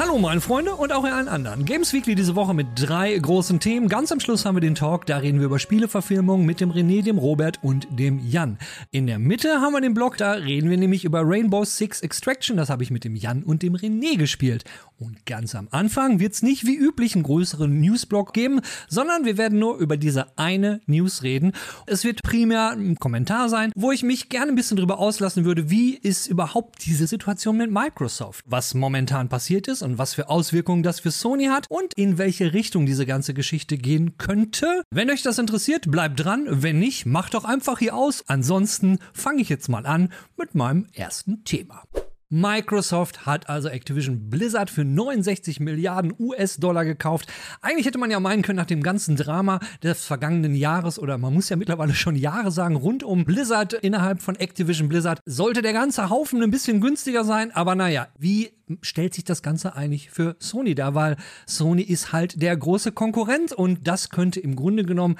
Hallo meine Freunde und auch allen anderen. Games Weekly diese Woche mit drei großen Themen. Ganz am Schluss haben wir den Talk, da reden wir über Spieleverfilmungen mit dem René, dem Robert und dem Jan. In der Mitte haben wir den Blog, da reden wir nämlich über Rainbow Six Extraction, das habe ich mit dem Jan und dem René gespielt. Und ganz am Anfang wird es nicht wie üblich einen größeren Newsblog geben, sondern wir werden nur über diese eine News reden. Es wird primär ein Kommentar sein, wo ich mich gerne ein bisschen drüber auslassen würde, wie ist überhaupt diese Situation mit Microsoft, was momentan passiert ist und was für Auswirkungen das für Sony hat und in welche Richtung diese ganze Geschichte gehen könnte. Wenn euch das interessiert, bleibt dran. Wenn nicht, macht doch einfach hier aus. Ansonsten fange ich jetzt mal an mit meinem ersten Thema. Microsoft hat also Activision Blizzard für 69 Milliarden US-Dollar gekauft. Eigentlich hätte man ja meinen können, nach dem ganzen Drama des vergangenen Jahres oder man muss ja mittlerweile schon Jahre sagen, rund um Blizzard innerhalb von Activision Blizzard sollte der ganze Haufen ein bisschen günstiger sein. Aber naja, wie stellt sich das Ganze eigentlich für Sony dar? Weil Sony ist halt der große Konkurrent und das könnte im Grunde genommen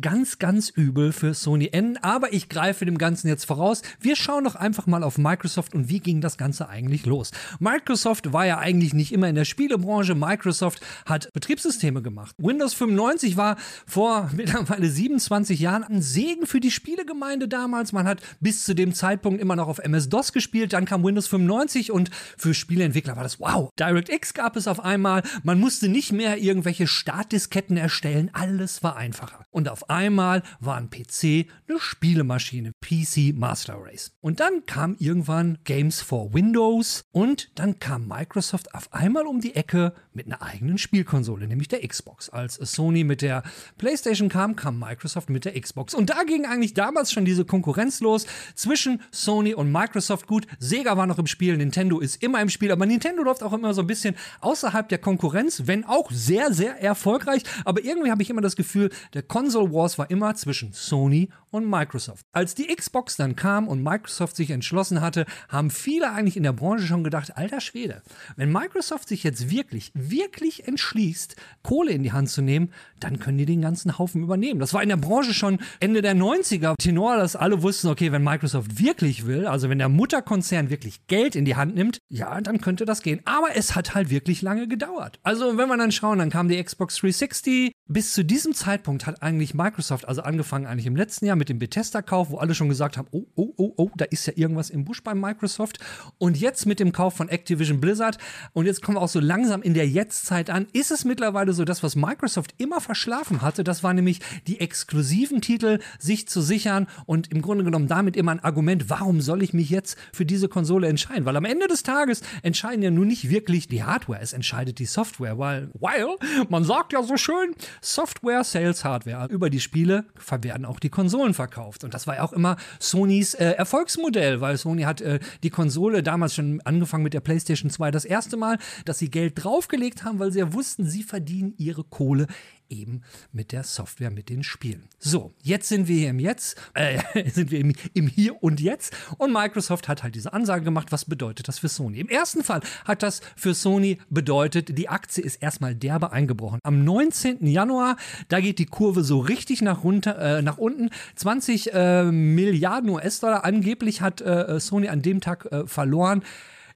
ganz, ganz übel für Sony enden. Aber ich greife dem Ganzen jetzt voraus. Wir schauen doch einfach mal auf Microsoft und wie ging das Ganze eigentlich los? Microsoft war ja eigentlich nicht immer in der Spielebranche. Microsoft hat Betriebssysteme gemacht. Windows 95 war vor mittlerweile 27 Jahren ein Segen für die Spielegemeinde damals. Man hat bis zu dem Zeitpunkt immer noch auf MS-DOS gespielt. Dann kam Windows 95 und für Spieleentwickler war das wow. DirectX gab es auf einmal. Man musste nicht mehr irgendwelche Startdisketten erstellen. Alles war einfacher. Und auf einmal war ein PC eine Spielemaschine. PC Master Race. Und dann kam irgendwann Games for. Windows und dann kam Microsoft auf einmal um die Ecke mit einer eigenen Spielkonsole, nämlich der Xbox. Als Sony mit der PlayStation kam, kam Microsoft mit der Xbox. Und da ging eigentlich damals schon diese Konkurrenz los zwischen Sony und Microsoft. Gut, Sega war noch im Spiel, Nintendo ist immer im Spiel, aber Nintendo läuft auch immer so ein bisschen außerhalb der Konkurrenz, wenn auch sehr, sehr erfolgreich. Aber irgendwie habe ich immer das Gefühl, der Console Wars war immer zwischen Sony und Microsoft. Als die Xbox dann kam und Microsoft sich entschlossen hatte, haben viele eigentlich in der Branche schon gedacht, alter Schwede, wenn Microsoft sich jetzt wirklich, wirklich entschließt, Kohle in die Hand zu nehmen, dann können die den ganzen Haufen übernehmen. Das war in der Branche schon Ende der 90er Tenor, dass alle wussten, okay, wenn Microsoft wirklich will, also wenn der Mutterkonzern wirklich Geld in die Hand nimmt, ja, dann könnte das gehen. Aber es hat halt wirklich lange gedauert. Also wenn wir dann schauen, dann kam die Xbox 360. Bis zu diesem Zeitpunkt hat eigentlich Microsoft, also angefangen eigentlich im letzten Jahr mit dem Bethesda-Kauf, wo alle schon gesagt haben, oh, oh, oh, oh, da ist ja irgendwas im Busch bei Microsoft. Und jetzt mit dem Kauf von Activision Blizzard, und jetzt kommen wir auch so langsam in der Jetztzeit an, ist es mittlerweile so, das, was Microsoft immer verschlafen hatte, das war nämlich die exklusiven Titel sich zu sichern und im Grunde genommen damit immer ein Argument, warum soll ich mich jetzt für diese Konsole entscheiden? Weil am Ende des Tages entscheiden ja nun nicht wirklich die Hardware, es entscheidet die Software, weil, weil man sagt ja so schön, Software Sales Hardware. Über die Spiele werden auch die Konsolen verkauft. Und das war ja auch immer Sonys äh, Erfolgsmodell, weil Sony hat äh, die Konsole damals schon angefangen mit der PlayStation 2 das erste Mal, dass sie Geld draufgelegt haben, weil sie ja wussten, sie verdienen ihre Kohle eben mit der Software, mit den Spielen. So, jetzt sind wir hier im Jetzt, äh, sind wir im, im Hier und Jetzt und Microsoft hat halt diese Ansage gemacht, was bedeutet das für Sony? Im ersten Fall hat das für Sony bedeutet, die Aktie ist erstmal derbe eingebrochen. Am 19. Januar, da geht die Kurve so richtig nach, runter, äh, nach unten. 20 äh, Milliarden US-Dollar angeblich hat äh, Sony an dem Tag äh, verloren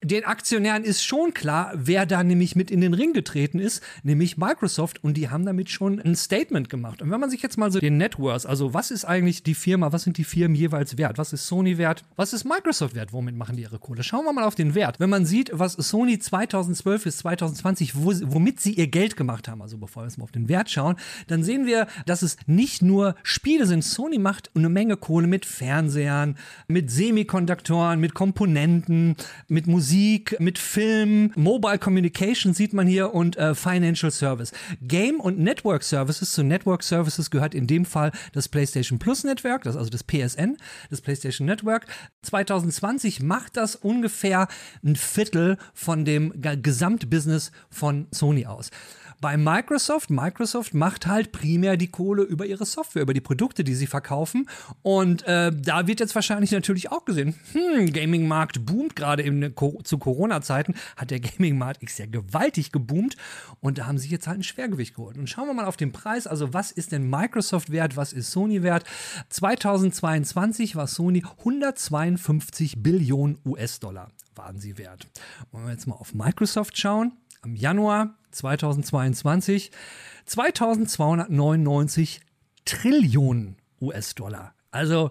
den Aktionären ist schon klar, wer da nämlich mit in den Ring getreten ist, nämlich Microsoft und die haben damit schon ein Statement gemacht. Und wenn man sich jetzt mal so den Networks, also was ist eigentlich die Firma, was sind die Firmen jeweils wert? Was ist Sony wert? Was ist Microsoft wert? Womit machen die ihre Kohle? Schauen wir mal auf den Wert. Wenn man sieht, was Sony 2012 bis 2020, wo, womit sie ihr Geld gemacht haben, also bevor wir jetzt mal auf den Wert schauen, dann sehen wir, dass es nicht nur Spiele sind. Sony macht eine Menge Kohle mit Fernsehern, mit Semikonduktoren, mit Komponenten, mit Musik Musik, mit Film, Mobile Communication sieht man hier und äh, Financial Service. Game und Network Services. Zu Network Services gehört in dem Fall das PlayStation Plus Network, das also das PSN, das PlayStation Network. 2020 macht das ungefähr ein Viertel von dem Gesamtbusiness von Sony aus. Bei Microsoft. Microsoft macht halt primär die Kohle über ihre Software, über die Produkte, die sie verkaufen. Und äh, da wird jetzt wahrscheinlich natürlich auch gesehen, hm, Gaming-Markt boomt gerade zu Corona-Zeiten, hat der Gaming-Markt ist ja gewaltig geboomt. Und da haben sie jetzt halt ein Schwergewicht geholt. Und schauen wir mal auf den Preis. Also was ist denn Microsoft wert? Was ist Sony wert? 2022 war Sony 152 Billionen US-Dollar waren sie wert. Wollen wir jetzt mal auf Microsoft schauen? Am Januar 2022 2299 Trillionen US-Dollar. Also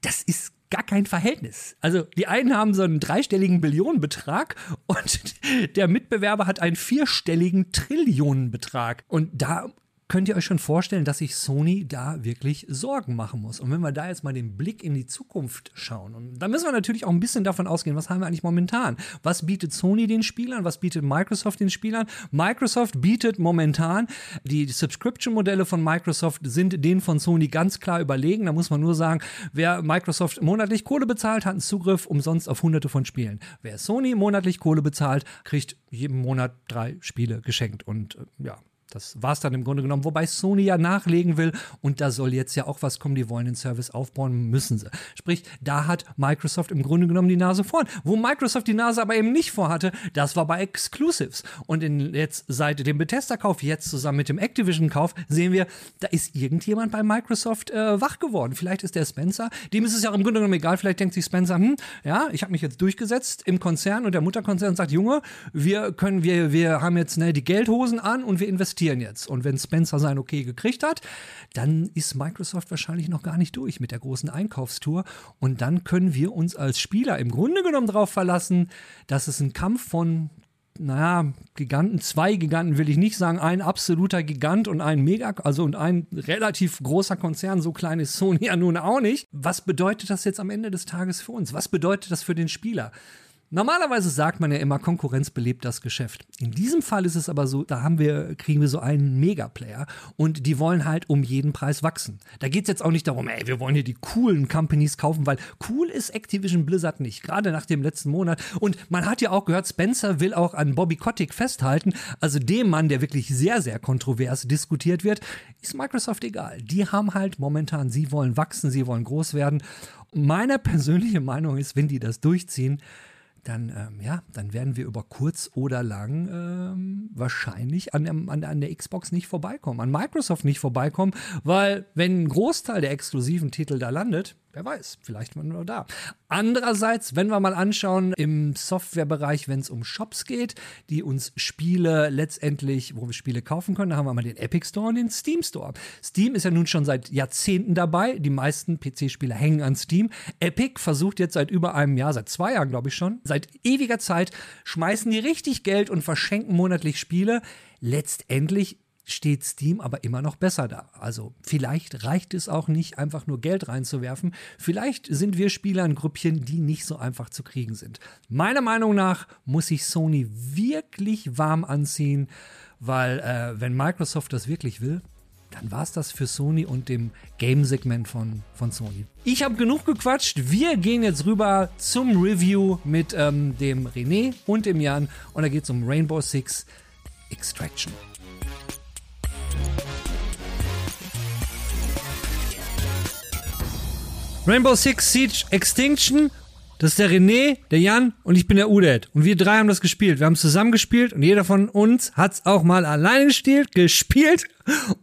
das ist gar kein Verhältnis. Also die einen haben so einen dreistelligen Billionenbetrag und der Mitbewerber hat einen vierstelligen Trillionenbetrag. Und da könnt ihr euch schon vorstellen, dass sich Sony da wirklich Sorgen machen muss. Und wenn wir da jetzt mal den Blick in die Zukunft schauen, und da müssen wir natürlich auch ein bisschen davon ausgehen, was haben wir eigentlich momentan? Was bietet Sony den Spielern? Was bietet Microsoft den Spielern? Microsoft bietet momentan, die Subscription-Modelle von Microsoft sind denen von Sony ganz klar überlegen. Da muss man nur sagen, wer Microsoft monatlich Kohle bezahlt, hat einen Zugriff umsonst auf hunderte von Spielen. Wer Sony monatlich Kohle bezahlt, kriegt jeden Monat drei Spiele geschenkt. Und äh, ja, das war es dann im Grunde genommen, wobei Sony ja nachlegen will und da soll jetzt ja auch was kommen, die wollen den Service aufbauen, müssen sie. Sprich, da hat Microsoft im Grunde genommen die Nase vorn. Wo Microsoft die Nase aber eben nicht vorhatte, das war bei Exclusives. Und in, jetzt seit dem Bethesda-Kauf, jetzt zusammen mit dem Activision-Kauf, sehen wir, da ist irgendjemand bei Microsoft äh, wach geworden. Vielleicht ist der Spencer, dem ist es ja im Grunde genommen egal, vielleicht denkt sich Spencer, hm, ja, ich habe mich jetzt durchgesetzt im Konzern und der Mutterkonzern sagt, Junge, wir können, wir, wir haben jetzt ne, die Geldhosen an und wir investieren investieren jetzt. Und wenn Spencer sein Okay gekriegt hat, dann ist Microsoft wahrscheinlich noch gar nicht durch mit der großen Einkaufstour. Und dann können wir uns als Spieler im Grunde genommen darauf verlassen, dass es ein Kampf von naja, Giganten, zwei Giganten will ich nicht sagen, ein absoluter Gigant und ein Mega, also und ein relativ großer Konzern, so klein ist Sony ja nun auch nicht. Was bedeutet das jetzt am Ende des Tages für uns? Was bedeutet das für den Spieler? Normalerweise sagt man ja immer, Konkurrenz belebt das Geschäft. In diesem Fall ist es aber so, da haben wir, kriegen wir so einen Megaplayer und die wollen halt um jeden Preis wachsen. Da geht es jetzt auch nicht darum, ey, wir wollen hier die coolen Companies kaufen, weil cool ist Activision Blizzard nicht, gerade nach dem letzten Monat. Und man hat ja auch gehört, Spencer will auch an Bobby Kotick festhalten, also dem Mann, der wirklich sehr, sehr kontrovers diskutiert wird, ist Microsoft egal. Die haben halt momentan, sie wollen wachsen, sie wollen groß werden. Meine persönliche Meinung ist, wenn die das durchziehen, dann, ähm, ja, dann werden wir über kurz oder lang ähm, wahrscheinlich an, an, an der Xbox nicht vorbeikommen, an Microsoft nicht vorbeikommen, weil wenn ein Großteil der exklusiven Titel da landet, Wer weiß, vielleicht waren wir da. Andererseits, wenn wir mal anschauen, im Softwarebereich, wenn es um Shops geht, die uns Spiele letztendlich, wo wir Spiele kaufen können, da haben wir mal den Epic Store und den Steam Store. Steam ist ja nun schon seit Jahrzehnten dabei. Die meisten PC-Spiele hängen an Steam. Epic versucht jetzt seit über einem Jahr, seit zwei Jahren, glaube ich schon, seit ewiger Zeit, schmeißen die richtig Geld und verschenken monatlich Spiele. Letztendlich steht Steam aber immer noch besser da. Also vielleicht reicht es auch nicht, einfach nur Geld reinzuwerfen. Vielleicht sind wir Spieler ein Grüppchen, die nicht so einfach zu kriegen sind. Meiner Meinung nach muss sich Sony wirklich warm anziehen, weil äh, wenn Microsoft das wirklich will, dann war es das für Sony und dem Game-Segment von, von Sony. Ich habe genug gequatscht. Wir gehen jetzt rüber zum Review mit ähm, dem René und dem Jan. Und da geht es um Rainbow Six Extraction. Rainbow Six Siege Extinction. Das ist der René, der Jan und ich bin der Udet. Und wir drei haben das gespielt. Wir haben zusammen gespielt und jeder von uns hat es auch mal alleine gespielt, gespielt.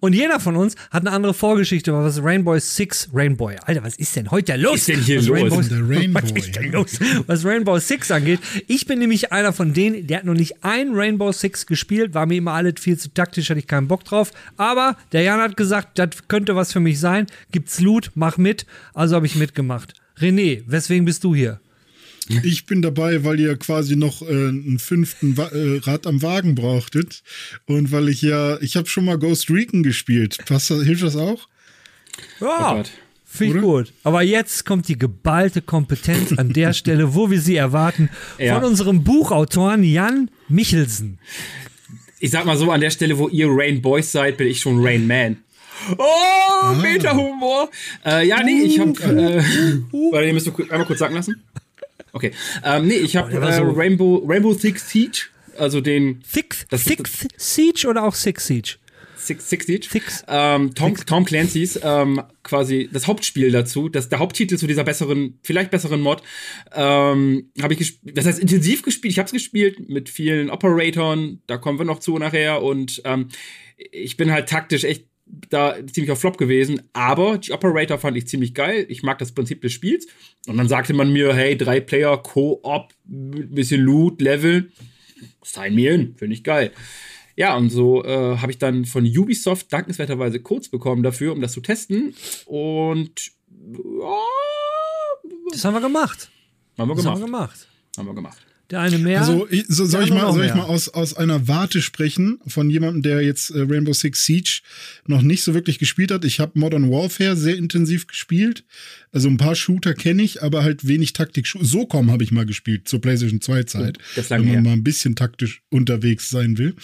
Und jeder von uns hat eine andere Vorgeschichte, was Rainbow Six Rainbow. Alter, was ist denn heute los? Was ist denn hier was los? Rainbow, Rainbow, was ist denn los? Was Rainbow Six angeht. Ich bin nämlich einer von denen, der hat noch nicht ein Rainbow Six gespielt, war mir immer alles viel zu taktisch, hatte ich keinen Bock drauf. Aber der Jan hat gesagt, das könnte was für mich sein. Gibt's Loot, mach mit. Also habe ich mitgemacht. René, weswegen bist du hier? Ich bin dabei, weil ihr quasi noch äh, einen fünften Wa äh, Rad am Wagen brauchtet. Und weil ich ja, ich habe schon mal Ghost Recon gespielt. Passt das, hilft das auch? Ja, oh finde ich gut. Aber jetzt kommt die geballte Kompetenz an der Stelle, wo wir sie erwarten, ja. von unserem Buchautoren Jan Michelsen. Ich sag mal so, an der Stelle, wo ihr Rain Boys seid, bin ich schon Rain Man. Oh, ah. Meta-Humor. Äh, ja, nee, ich hab. Äh, warte, ihr müsst einmal kurz sagen lassen. Okay. Ähm, nee, ich habe oh, äh, so Rainbow, Rainbow Six Siege also den. Six, Six Siege oder auch Six Siege? Six, Six Siege. Six. Ähm, Tom, Six. Tom Clancy's ähm, quasi das Hauptspiel dazu, das der Haupttitel zu dieser besseren, vielleicht besseren Mod. Ähm, habe ich gespielt, das heißt intensiv gespielt. Ich habe es gespielt mit vielen Operatoren. Da kommen wir noch zu nachher und ähm, ich bin halt taktisch echt da ziemlich auf Flop gewesen, aber die Operator fand ich ziemlich geil. Ich mag das Prinzip des Spiels. Und dann sagte man mir, hey, drei Player, Co-op, bisschen Loot, Level, sign mir hin, finde ich geil. Ja, und so äh, habe ich dann von Ubisoft dankenswerterweise Codes bekommen dafür, um das zu testen. Und ja, das haben wir gemacht. Haben wir das gemacht. Haben wir gemacht. Haben wir gemacht. Der eine mehr. Also ich, so, soll, ich mal, soll ich mal aus, aus einer Warte sprechen von jemandem, der jetzt äh, Rainbow Six Siege noch nicht so wirklich gespielt hat. Ich habe Modern Warfare sehr intensiv gespielt. Also ein paar Shooter kenne ich, aber halt wenig Taktik. So kommen habe ich mal gespielt zur PlayStation 2 Zeit, oh, wenn man her. mal ein bisschen taktisch unterwegs sein will.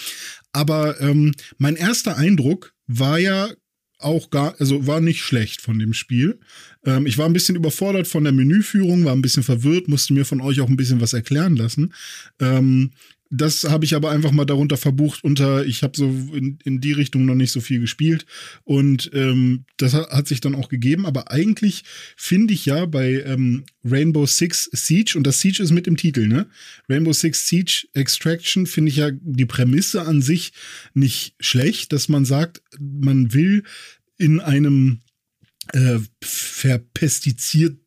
Aber ähm, mein erster Eindruck war ja auch gar, also war nicht schlecht von dem Spiel. Ähm, ich war ein bisschen überfordert von der Menüführung, war ein bisschen verwirrt, musste mir von euch auch ein bisschen was erklären lassen. Ähm, das habe ich aber einfach mal darunter verbucht unter, ich habe so in, in die Richtung noch nicht so viel gespielt und ähm, das hat sich dann auch gegeben. Aber eigentlich finde ich ja bei ähm, Rainbow Six Siege, und das Siege ist mit im Titel, ne? Rainbow Six Siege Extraction finde ich ja die Prämisse an sich nicht schlecht, dass man sagt, man will in einem äh, verpestizierten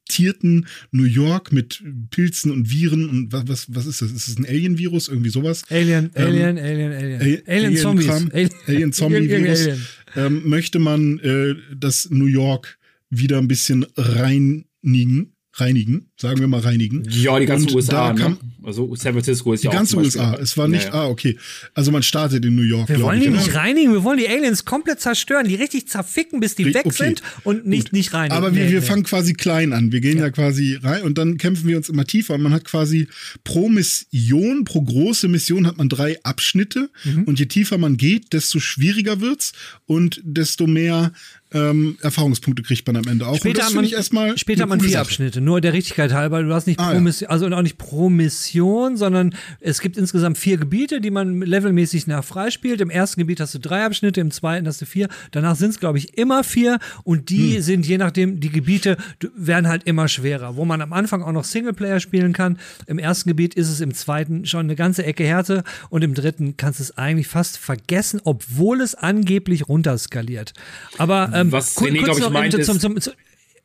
New York mit Pilzen und Viren und was, was, was ist das? Ist das ein Alien-Virus? Irgendwie sowas? Alien, ähm, Alien, Alien, Alien. Alien Zombies. Alien, Alien Zombie-Virus. Ähm, möchte man äh, das New York wieder ein bisschen reinigen reinigen, sagen wir mal reinigen. Ja, die ganze und USA, kam, ne? Also San Francisco ist die ja ganze auch USA. Es war nicht, ja, ja. ah, okay. Also man startet in New York. Wir wollen ich, die nicht reinigen, wir wollen die Aliens komplett zerstören, die richtig zerficken, bis die weg okay. sind und nicht, Gut. nicht reinigen. Aber wir, wir fangen quasi klein an. Wir gehen ja. ja. quasi rein und dann kämpfen wir uns immer tiefer. Und man hat quasi pro Mission, pro große Mission hat man drei Abschnitte. Mhm. Und je tiefer man geht, desto schwieriger wird's und desto mehr ähm, Erfahrungspunkte kriegt man am Ende auch. Später hat man, erstmal später hat man vier Sache. Abschnitte, nur der Richtigkeit halber. Du hast nicht Ah, pro Mission, also auch nicht pro Mission, sondern es gibt insgesamt vier Gebiete, die man levelmäßig nach freispielt. Im ersten Gebiet hast du drei Abschnitte, im zweiten hast du vier. Danach sind es, glaube ich, immer vier und die Hm. sind, je nachdem, die Gebiete werden halt immer schwerer. Wo man am Anfang auch noch Singleplayer spielen kann. Im ersten Gebiet ist es im zweiten schon eine ganze Ecke Härte und im dritten kannst du es eigentlich fast vergessen, obwohl es angeblich runterskaliert. Aber ähm, Was René, kurz glaub ich, meint, zum, zum, zum,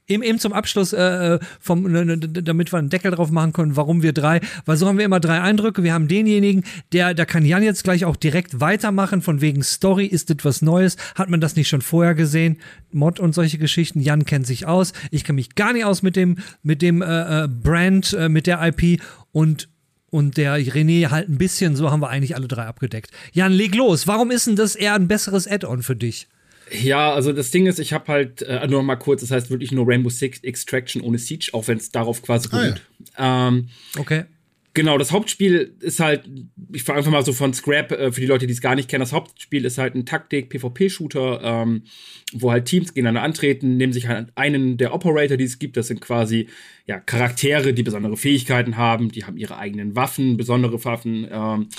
Eben, eben zum Abschluss, äh, vom, ne, ne, damit wir einen Deckel drauf machen können, warum wir drei, weil so haben wir immer drei Eindrücke. Wir haben denjenigen, der, da kann Jan jetzt gleich auch direkt weitermachen, von wegen Story, ist das was Neues? Hat man das nicht schon vorher gesehen? Mod und solche Geschichten. Jan kennt sich aus. Ich kenne mich gar nicht aus mit dem, mit dem äh, äh, Brand, äh, mit der IP und und der René halt ein bisschen, so haben wir eigentlich alle drei abgedeckt. Jan, leg los. Warum ist denn das eher ein besseres Add-on für dich? Ja, also das Ding ist, ich habe halt äh, nur noch mal kurz, das heißt wirklich nur Rainbow Six Extraction ohne Siege, auch wenn es darauf quasi Ah, beruht. Ähm, Okay. Genau, das Hauptspiel ist halt, ich fange einfach mal so von Scrap, äh, für die Leute, die es gar nicht kennen, das Hauptspiel ist halt ein Taktik-PvP-Shooter, ähm, wo halt Teams gegeneinander antreten, nehmen sich halt einen der Operator, die es gibt, das sind quasi ja, Charaktere, die besondere Fähigkeiten haben, die haben ihre eigenen Waffen, besondere Waffen, ähm,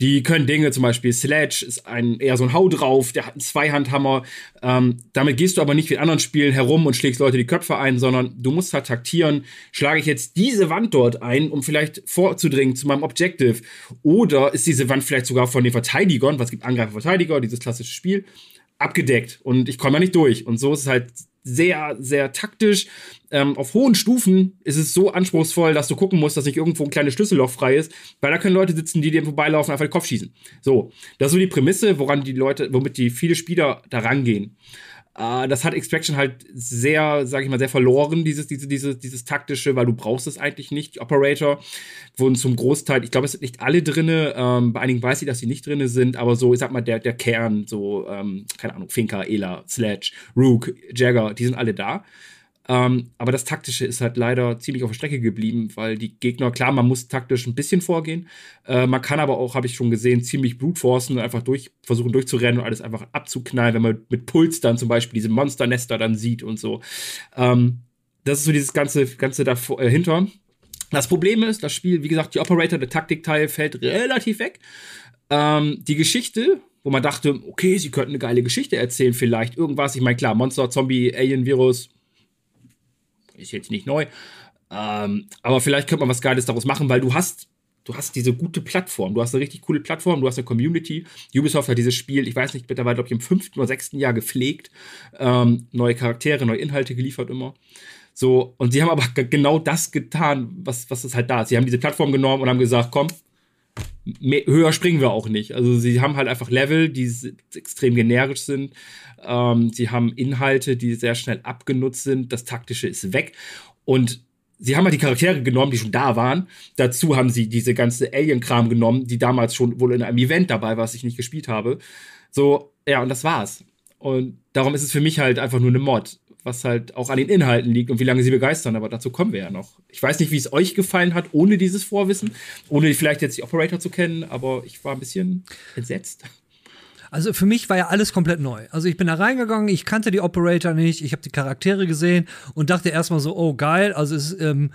die können Dinge, zum Beispiel Sledge ist ein, eher so ein Hau drauf, der hat einen Zweihandhammer. Ähm, damit gehst du aber nicht wie in anderen Spielen herum und schlägst Leute die Köpfe ein, sondern du musst halt taktieren. Schlage ich jetzt diese Wand dort ein, um vielleicht vorzudringen zu meinem Objective? Oder ist diese Wand vielleicht sogar von den Verteidigern, was gibt Angreifer, Verteidiger, dieses klassische Spiel, abgedeckt und ich komme da nicht durch. Und so ist es halt sehr, sehr taktisch. Ähm, auf hohen Stufen ist es so anspruchsvoll, dass du gucken musst, dass nicht irgendwo ein kleines Schlüsselloch frei ist, weil da können Leute sitzen, die dir vorbeilaufen, einfach den Kopf schießen. So, das ist so die Prämisse, woran die Leute, womit die viele Spieler da rangehen. Äh, das hat Extraction halt sehr, sag ich mal, sehr verloren, dieses, diese, diese, dieses taktische, weil du brauchst es eigentlich nicht. Operator wurden zum Großteil, ich glaube, es sind nicht alle drinne, ähm, bei einigen weiß ich, dass sie nicht drinne sind, aber so, ich sag mal, der, der Kern, so, ähm, keine Ahnung, Finker, Ela, Sledge, Rook, Jagger, die sind alle da. Ähm, aber das Taktische ist halt leider ziemlich auf der Strecke geblieben, weil die Gegner, klar, man muss taktisch ein bisschen vorgehen. Äh, man kann aber auch, habe ich schon gesehen, ziemlich brutforcen und einfach durch, versuchen durchzurennen und alles einfach abzuknallen, wenn man mit Puls dann zum Beispiel diese Monsternester dann sieht und so. Ähm, das ist so dieses ganze, ganze dahinter. Das Problem ist, das Spiel, wie gesagt, die Operator, der Taktikteil fällt relativ weg. Ähm, die Geschichte, wo man dachte, okay, sie könnten eine geile Geschichte erzählen, vielleicht irgendwas. Ich meine, klar, Monster, Zombie, Alien, Virus ist jetzt nicht neu. Ähm, aber vielleicht könnte man was Geiles daraus machen, weil du hast, du hast diese gute Plattform. Du hast eine richtig coole Plattform, du hast eine Community. Ubisoft hat dieses Spiel, ich weiß nicht, mittlerweile, glaube ich, im fünften oder sechsten Jahr gepflegt. Ähm, neue Charaktere, neue Inhalte geliefert immer. So, und sie haben aber genau das getan, was, was ist halt da ist. Sie haben diese Plattform genommen und haben gesagt, komm, mehr, höher springen wir auch nicht. Also sie haben halt einfach Level, die extrem generisch sind. Ähm, sie haben Inhalte, die sehr schnell abgenutzt sind. Das Taktische ist weg. Und sie haben halt die Charaktere genommen, die schon da waren. Dazu haben sie diese ganze Alien-Kram genommen, die damals schon wohl in einem Event dabei war, was ich nicht gespielt habe. So, ja, und das war's. Und darum ist es für mich halt einfach nur eine Mod was halt auch an den Inhalten liegt und wie lange sie begeistern, aber dazu kommen wir ja noch. Ich weiß nicht, wie es euch gefallen hat, ohne dieses Vorwissen, ohne vielleicht jetzt die Operator zu kennen, aber ich war ein bisschen entsetzt. Also für mich war ja alles komplett neu. Also ich bin da reingegangen, ich kannte die Operator nicht, ich habe die Charaktere gesehen und dachte erstmal so, oh geil, also es ist ähm,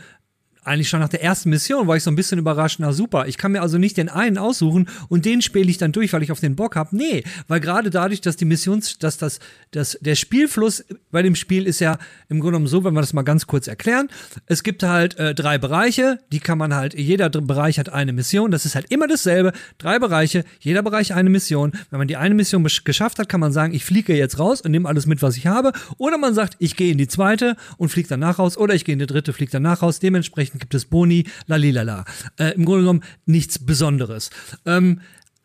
eigentlich schon nach der ersten Mission war ich so ein bisschen überrascht, na super, ich kann mir also nicht den einen aussuchen und den spiele ich dann durch, weil ich auf den Bock habe. Nee, weil gerade dadurch, dass die Missions, dass das, das, der Spielfluss bei dem Spiel ist ja im Grunde genommen so, wenn wir das mal ganz kurz erklären. Es gibt halt äh, drei Bereiche, die kann man halt, jeder Bereich hat eine Mission, das ist halt immer dasselbe. Drei Bereiche, jeder Bereich eine Mission. Wenn man die eine Mission geschafft hat, kann man sagen, ich fliege jetzt raus und nehme alles mit, was ich habe. Oder man sagt, ich gehe in die zweite und fliege danach raus. Oder ich gehe in die dritte, fliege danach raus. Dementsprechend Dementsprechend gibt es Boni, lalilala. Äh, Im Grunde genommen nichts Besonderes. Ähm,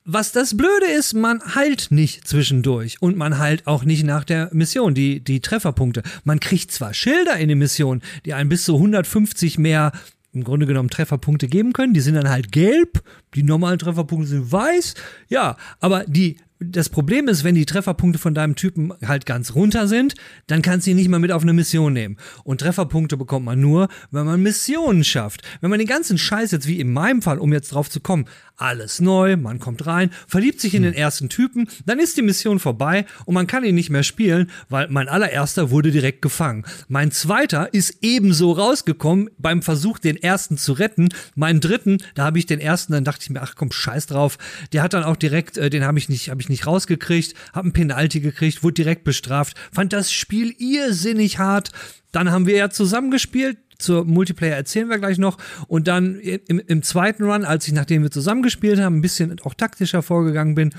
was das Blöde ist, man heilt nicht zwischendurch und man heilt auch nicht nach der Mission, die, die Trefferpunkte. Man kriegt zwar Schilder in der Mission, die einen bis zu 150 mehr im Grunde genommen Trefferpunkte geben können. Die sind dann halt gelb, die normalen Trefferpunkte sind weiß. Ja, aber die das Problem ist, wenn die Trefferpunkte von deinem Typen halt ganz runter sind, dann kannst du ihn nicht mal mit auf eine Mission nehmen. Und Trefferpunkte bekommt man nur, wenn man Missionen schafft. Wenn man den ganzen Scheiß jetzt, wie in meinem Fall, um jetzt drauf zu kommen, alles neu, man kommt rein, verliebt sich in den ersten Typen, dann ist die Mission vorbei und man kann ihn nicht mehr spielen, weil mein allererster wurde direkt gefangen. Mein zweiter ist ebenso rausgekommen beim Versuch, den ersten zu retten. Mein dritten, da habe ich den ersten, dann dachte ich mir, ach komm, scheiß drauf. Der hat dann auch direkt, äh, den habe ich nicht, habe ich nicht rausgekriegt, habe einen Penalty gekriegt, wurde direkt bestraft, fand das Spiel irrsinnig hart. Dann haben wir ja zusammengespielt, zur Multiplayer erzählen wir gleich noch. Und dann im, im zweiten Run, als ich, nachdem wir zusammengespielt haben, ein bisschen auch taktischer vorgegangen bin,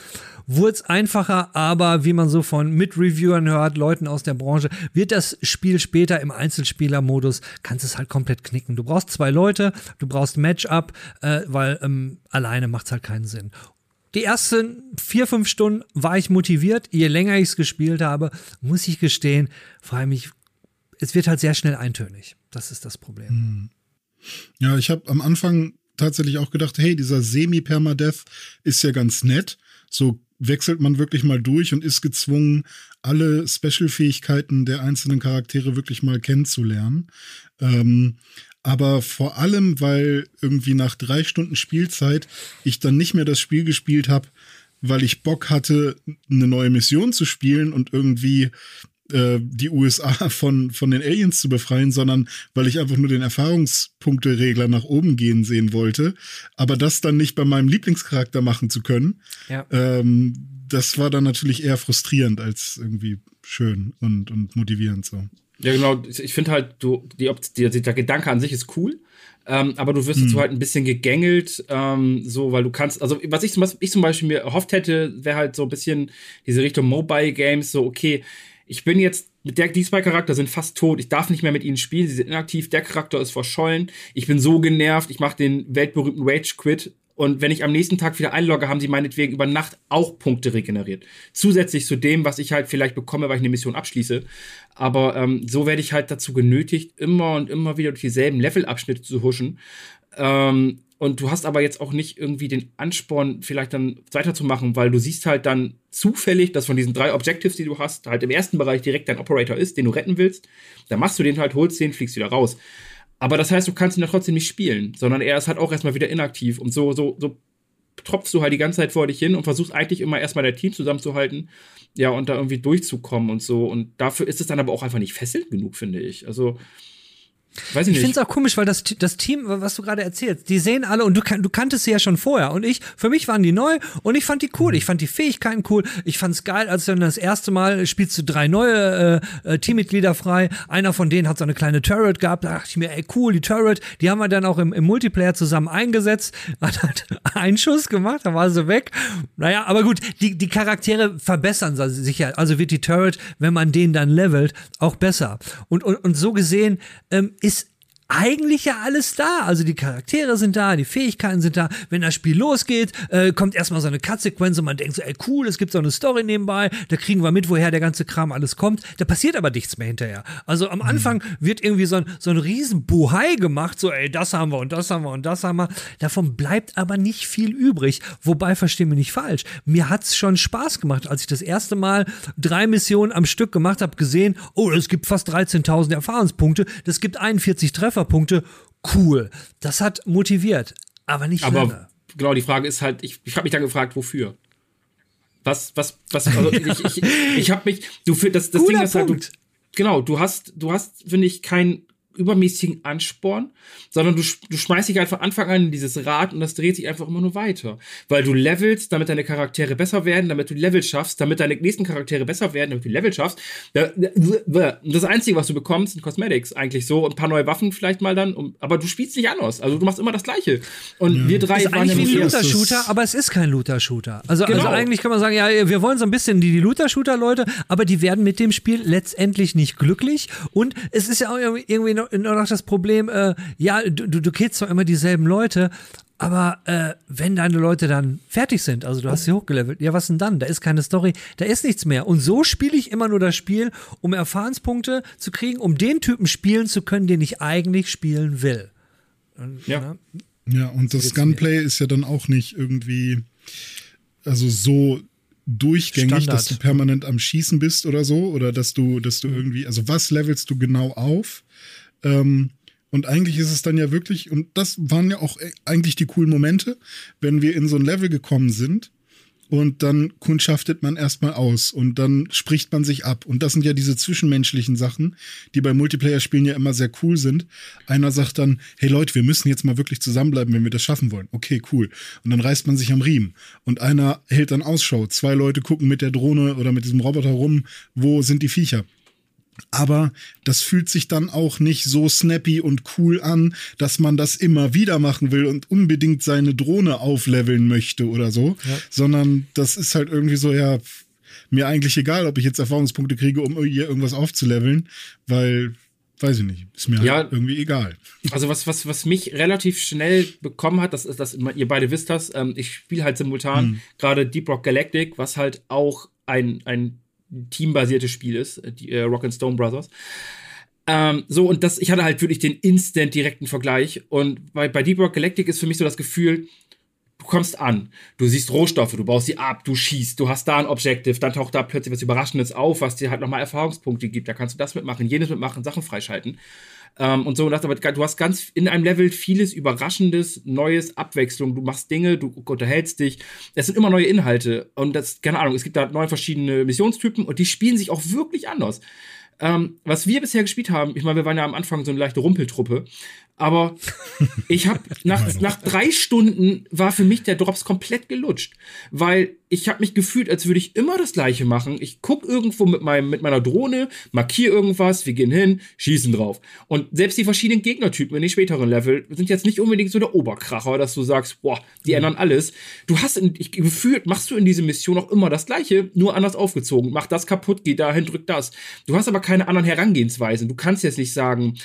wurde es einfacher, aber wie man so von Mit-Reviewern hört, Leuten aus der Branche, wird das Spiel später im Einzelspieler-Modus, kannst es halt komplett knicken. Du brauchst zwei Leute, du brauchst Matchup, äh, weil ähm, alleine macht es halt keinen Sinn. Die ersten vier, fünf Stunden war ich motiviert. Je länger ich es gespielt habe, muss ich gestehen, vor allem ich es wird halt sehr schnell eintönig. Das ist das Problem. Hm. Ja, ich habe am Anfang tatsächlich auch gedacht, hey, dieser Semi-Permadeath ist ja ganz nett. So wechselt man wirklich mal durch und ist gezwungen, alle Special-Fähigkeiten der einzelnen Charaktere wirklich mal kennenzulernen. Ähm, aber vor allem, weil irgendwie nach drei Stunden Spielzeit ich dann nicht mehr das Spiel gespielt habe, weil ich Bock hatte, eine neue Mission zu spielen und irgendwie äh, die USA von, von den Aliens zu befreien, sondern weil ich einfach nur den Erfahrungspunkte-Regler nach oben gehen sehen wollte. Aber das dann nicht bei meinem Lieblingscharakter machen zu können, ja. ähm, das war dann natürlich eher frustrierend als irgendwie schön und, und motivierend so. Ja, genau. Ich finde halt, du, die, die, der Gedanke an sich ist cool. Ähm, aber du wirst dazu hm. halt ein bisschen gegängelt, ähm, so, weil du kannst, also was ich, was ich zum Beispiel mir erhofft hätte, wäre halt so ein bisschen diese Richtung Mobile Games, so, okay, ich bin jetzt mit der, die zwei Charakter sind fast tot, ich darf nicht mehr mit ihnen spielen, sie sind inaktiv, der Charakter ist verschollen, ich bin so genervt, ich mache den weltberühmten Rage Quit und wenn ich am nächsten Tag wieder einlogge, haben sie meinetwegen über Nacht auch Punkte regeneriert. Zusätzlich zu dem, was ich halt vielleicht bekomme, weil ich eine Mission abschließe. Aber ähm, so werde ich halt dazu genötigt, immer und immer wieder durch dieselben Levelabschnitte zu huschen. Ähm, und du hast aber jetzt auch nicht irgendwie den Ansporn, vielleicht dann weiterzumachen, weil du siehst halt dann zufällig, dass von diesen drei Objectives, die du hast, halt im ersten Bereich direkt dein Operator ist, den du retten willst. Dann machst du den halt, holst den, fliegst wieder raus. Aber das heißt, du kannst ihn ja trotzdem nicht spielen, sondern er ist halt auch erstmal wieder inaktiv. Und so, so, so tropfst du halt die ganze Zeit vor dich hin und versuchst eigentlich immer erstmal dein Team zusammenzuhalten. Ja, und da irgendwie durchzukommen und so. Und dafür ist es dann aber auch einfach nicht fesselnd genug, finde ich. Also, Weiß ich, ich finde es auch komisch, weil das, das Team, was du gerade erzählst, die sehen alle und du, du kanntest sie ja schon vorher. Und ich, für mich waren die neu und ich fand die cool. Ich fand die Fähigkeiten cool. Ich fand es geil, als dann das erste Mal spielst du drei neue äh, äh, Teammitglieder frei. Einer von denen hat so eine kleine Turret gehabt. Da dachte ich mir, ey, cool, die Turret, die haben wir dann auch im, im Multiplayer zusammen eingesetzt. Hat halt einen Schuss gemacht, dann war sie weg. Naja, aber gut, die, die Charaktere verbessern sich ja. Also wird die Turret, wenn man den dann levelt, auch besser. Und, und, und so gesehen ähm, ist eigentlich ja alles da. Also die Charaktere sind da, die Fähigkeiten sind da. Wenn das Spiel losgeht, äh, kommt erstmal so eine Cut-Sequenz und man denkt so, ey cool, es gibt so eine Story nebenbei, da kriegen wir mit, woher der ganze Kram alles kommt. Da passiert aber nichts mehr hinterher. Also am Anfang wird irgendwie so ein, so ein riesen Buhai gemacht, so ey, das haben wir und das haben wir und das haben wir. Davon bleibt aber nicht viel übrig. Wobei, verstehen wir nicht falsch, mir hat's schon Spaß gemacht, als ich das erste Mal drei Missionen am Stück gemacht habe, gesehen, oh, es gibt fast 13.000 Erfahrungspunkte, das gibt 41 Treffer Trefferpunkte, cool. Das hat motiviert, aber nicht aber lange. Genau, die Frage ist halt, ich, ich habe mich dann gefragt, wofür? Was, was, was, also ich, ich, ich habe mich, du für das, das Ding ist halt, du, genau, du hast, du hast, finde ich, kein übermäßigen Ansporn, sondern du, du schmeißt dich einfach Anfang an in dieses Rad und das dreht sich einfach immer nur weiter. Weil du levelst, damit deine Charaktere besser werden, damit du Level schaffst, damit deine nächsten Charaktere besser werden, damit du Level schaffst. Das Einzige, was du bekommst, sind Cosmetics eigentlich so, ein paar neue Waffen vielleicht mal dann, aber du spielst nicht anders. Also du machst immer das Gleiche. Und ja. wir drei ist waren eigentlich wie ein Looter-Shooter, aber es ist kein Looter-Shooter. Also, also genau. also eigentlich kann man sagen, ja, wir wollen so ein bisschen die, die Looter-Shooter-Leute, aber die werden mit dem Spiel letztendlich nicht glücklich und es ist ja auch irgendwie noch nur noch das Problem, äh, ja, du, du killst zwar immer dieselben Leute, aber äh, wenn deine Leute dann fertig sind, also du hast sie hochgelevelt, ja, was denn dann? Da ist keine Story, da ist nichts mehr. Und so spiele ich immer nur das Spiel, um Erfahrungspunkte zu kriegen, um den Typen spielen zu können, den ich eigentlich spielen will. Und, ja. Na, ja, und das Gunplay ist ja dann auch nicht irgendwie, also so durchgängig, Standard. dass du permanent am Schießen bist oder so, oder dass du, dass du irgendwie, also was levelst du genau auf? Ähm, und eigentlich ist es dann ja wirklich, und das waren ja auch eigentlich die coolen Momente, wenn wir in so ein Level gekommen sind und dann kundschaftet man erstmal aus und dann spricht man sich ab. Und das sind ja diese zwischenmenschlichen Sachen, die bei Multiplayer-Spielen ja immer sehr cool sind. Einer sagt dann, hey Leute, wir müssen jetzt mal wirklich zusammenbleiben, wenn wir das schaffen wollen. Okay, cool. Und dann reißt man sich am Riemen. Und einer hält dann Ausschau. Zwei Leute gucken mit der Drohne oder mit diesem Roboter rum, wo sind die Viecher. Aber das fühlt sich dann auch nicht so snappy und cool an, dass man das immer wieder machen will und unbedingt seine Drohne aufleveln möchte oder so, ja. sondern das ist halt irgendwie so, ja, mir eigentlich egal, ob ich jetzt Erfahrungspunkte kriege, um hier irgendwas aufzuleveln, weil, weiß ich nicht, ist mir ja, halt irgendwie egal. Also was, was, was mich relativ schnell bekommen hat, das ist, dass ihr beide wisst das, ähm, ich spiele halt simultan hm. gerade Deep Rock Galactic, was halt auch ein, ein teambasiertes Spiel ist, äh, die äh, Rock and Stone Brothers. Ähm, so, und das, ich hatte halt wirklich den instant direkten Vergleich. Und bei, bei Deep Rock Galactic ist für mich so das Gefühl, du kommst an, du siehst Rohstoffe, du baust sie ab, du schießt, du hast da ein Objective, dann taucht da plötzlich was Überraschendes auf, was dir halt nochmal Erfahrungspunkte gibt. Da kannst du das mitmachen, jenes mitmachen, Sachen freischalten. Ähm, und so, und das, aber du hast ganz in einem Level vieles Überraschendes, Neues, Abwechslung. Du machst Dinge, du unterhältst dich. Es sind immer neue Inhalte. Und das, keine Ahnung, es gibt da neun verschiedene Missionstypen und die spielen sich auch wirklich anders. Ähm, was wir bisher gespielt haben, ich meine, wir waren ja am Anfang so eine leichte Rumpeltruppe, aber ich habe nach, nach drei Stunden war für mich der Drops komplett gelutscht, weil ich habe mich gefühlt, als würde ich immer das Gleiche machen. Ich guck irgendwo mit, meinem, mit meiner Drohne, markiere irgendwas, wir gehen hin, schießen drauf. Und selbst die verschiedenen Gegnertypen in den späteren Level sind jetzt nicht unbedingt so der Oberkracher, dass du sagst, boah, die mhm. ändern alles. Du hast in, ich, gefühlt, machst du in diese Mission auch immer das Gleiche, nur anders aufgezogen. Mach das kaputt, geh dahin, drück das. Du hast aber keine anderen Herangehensweisen. Du kannst jetzt nicht sagen,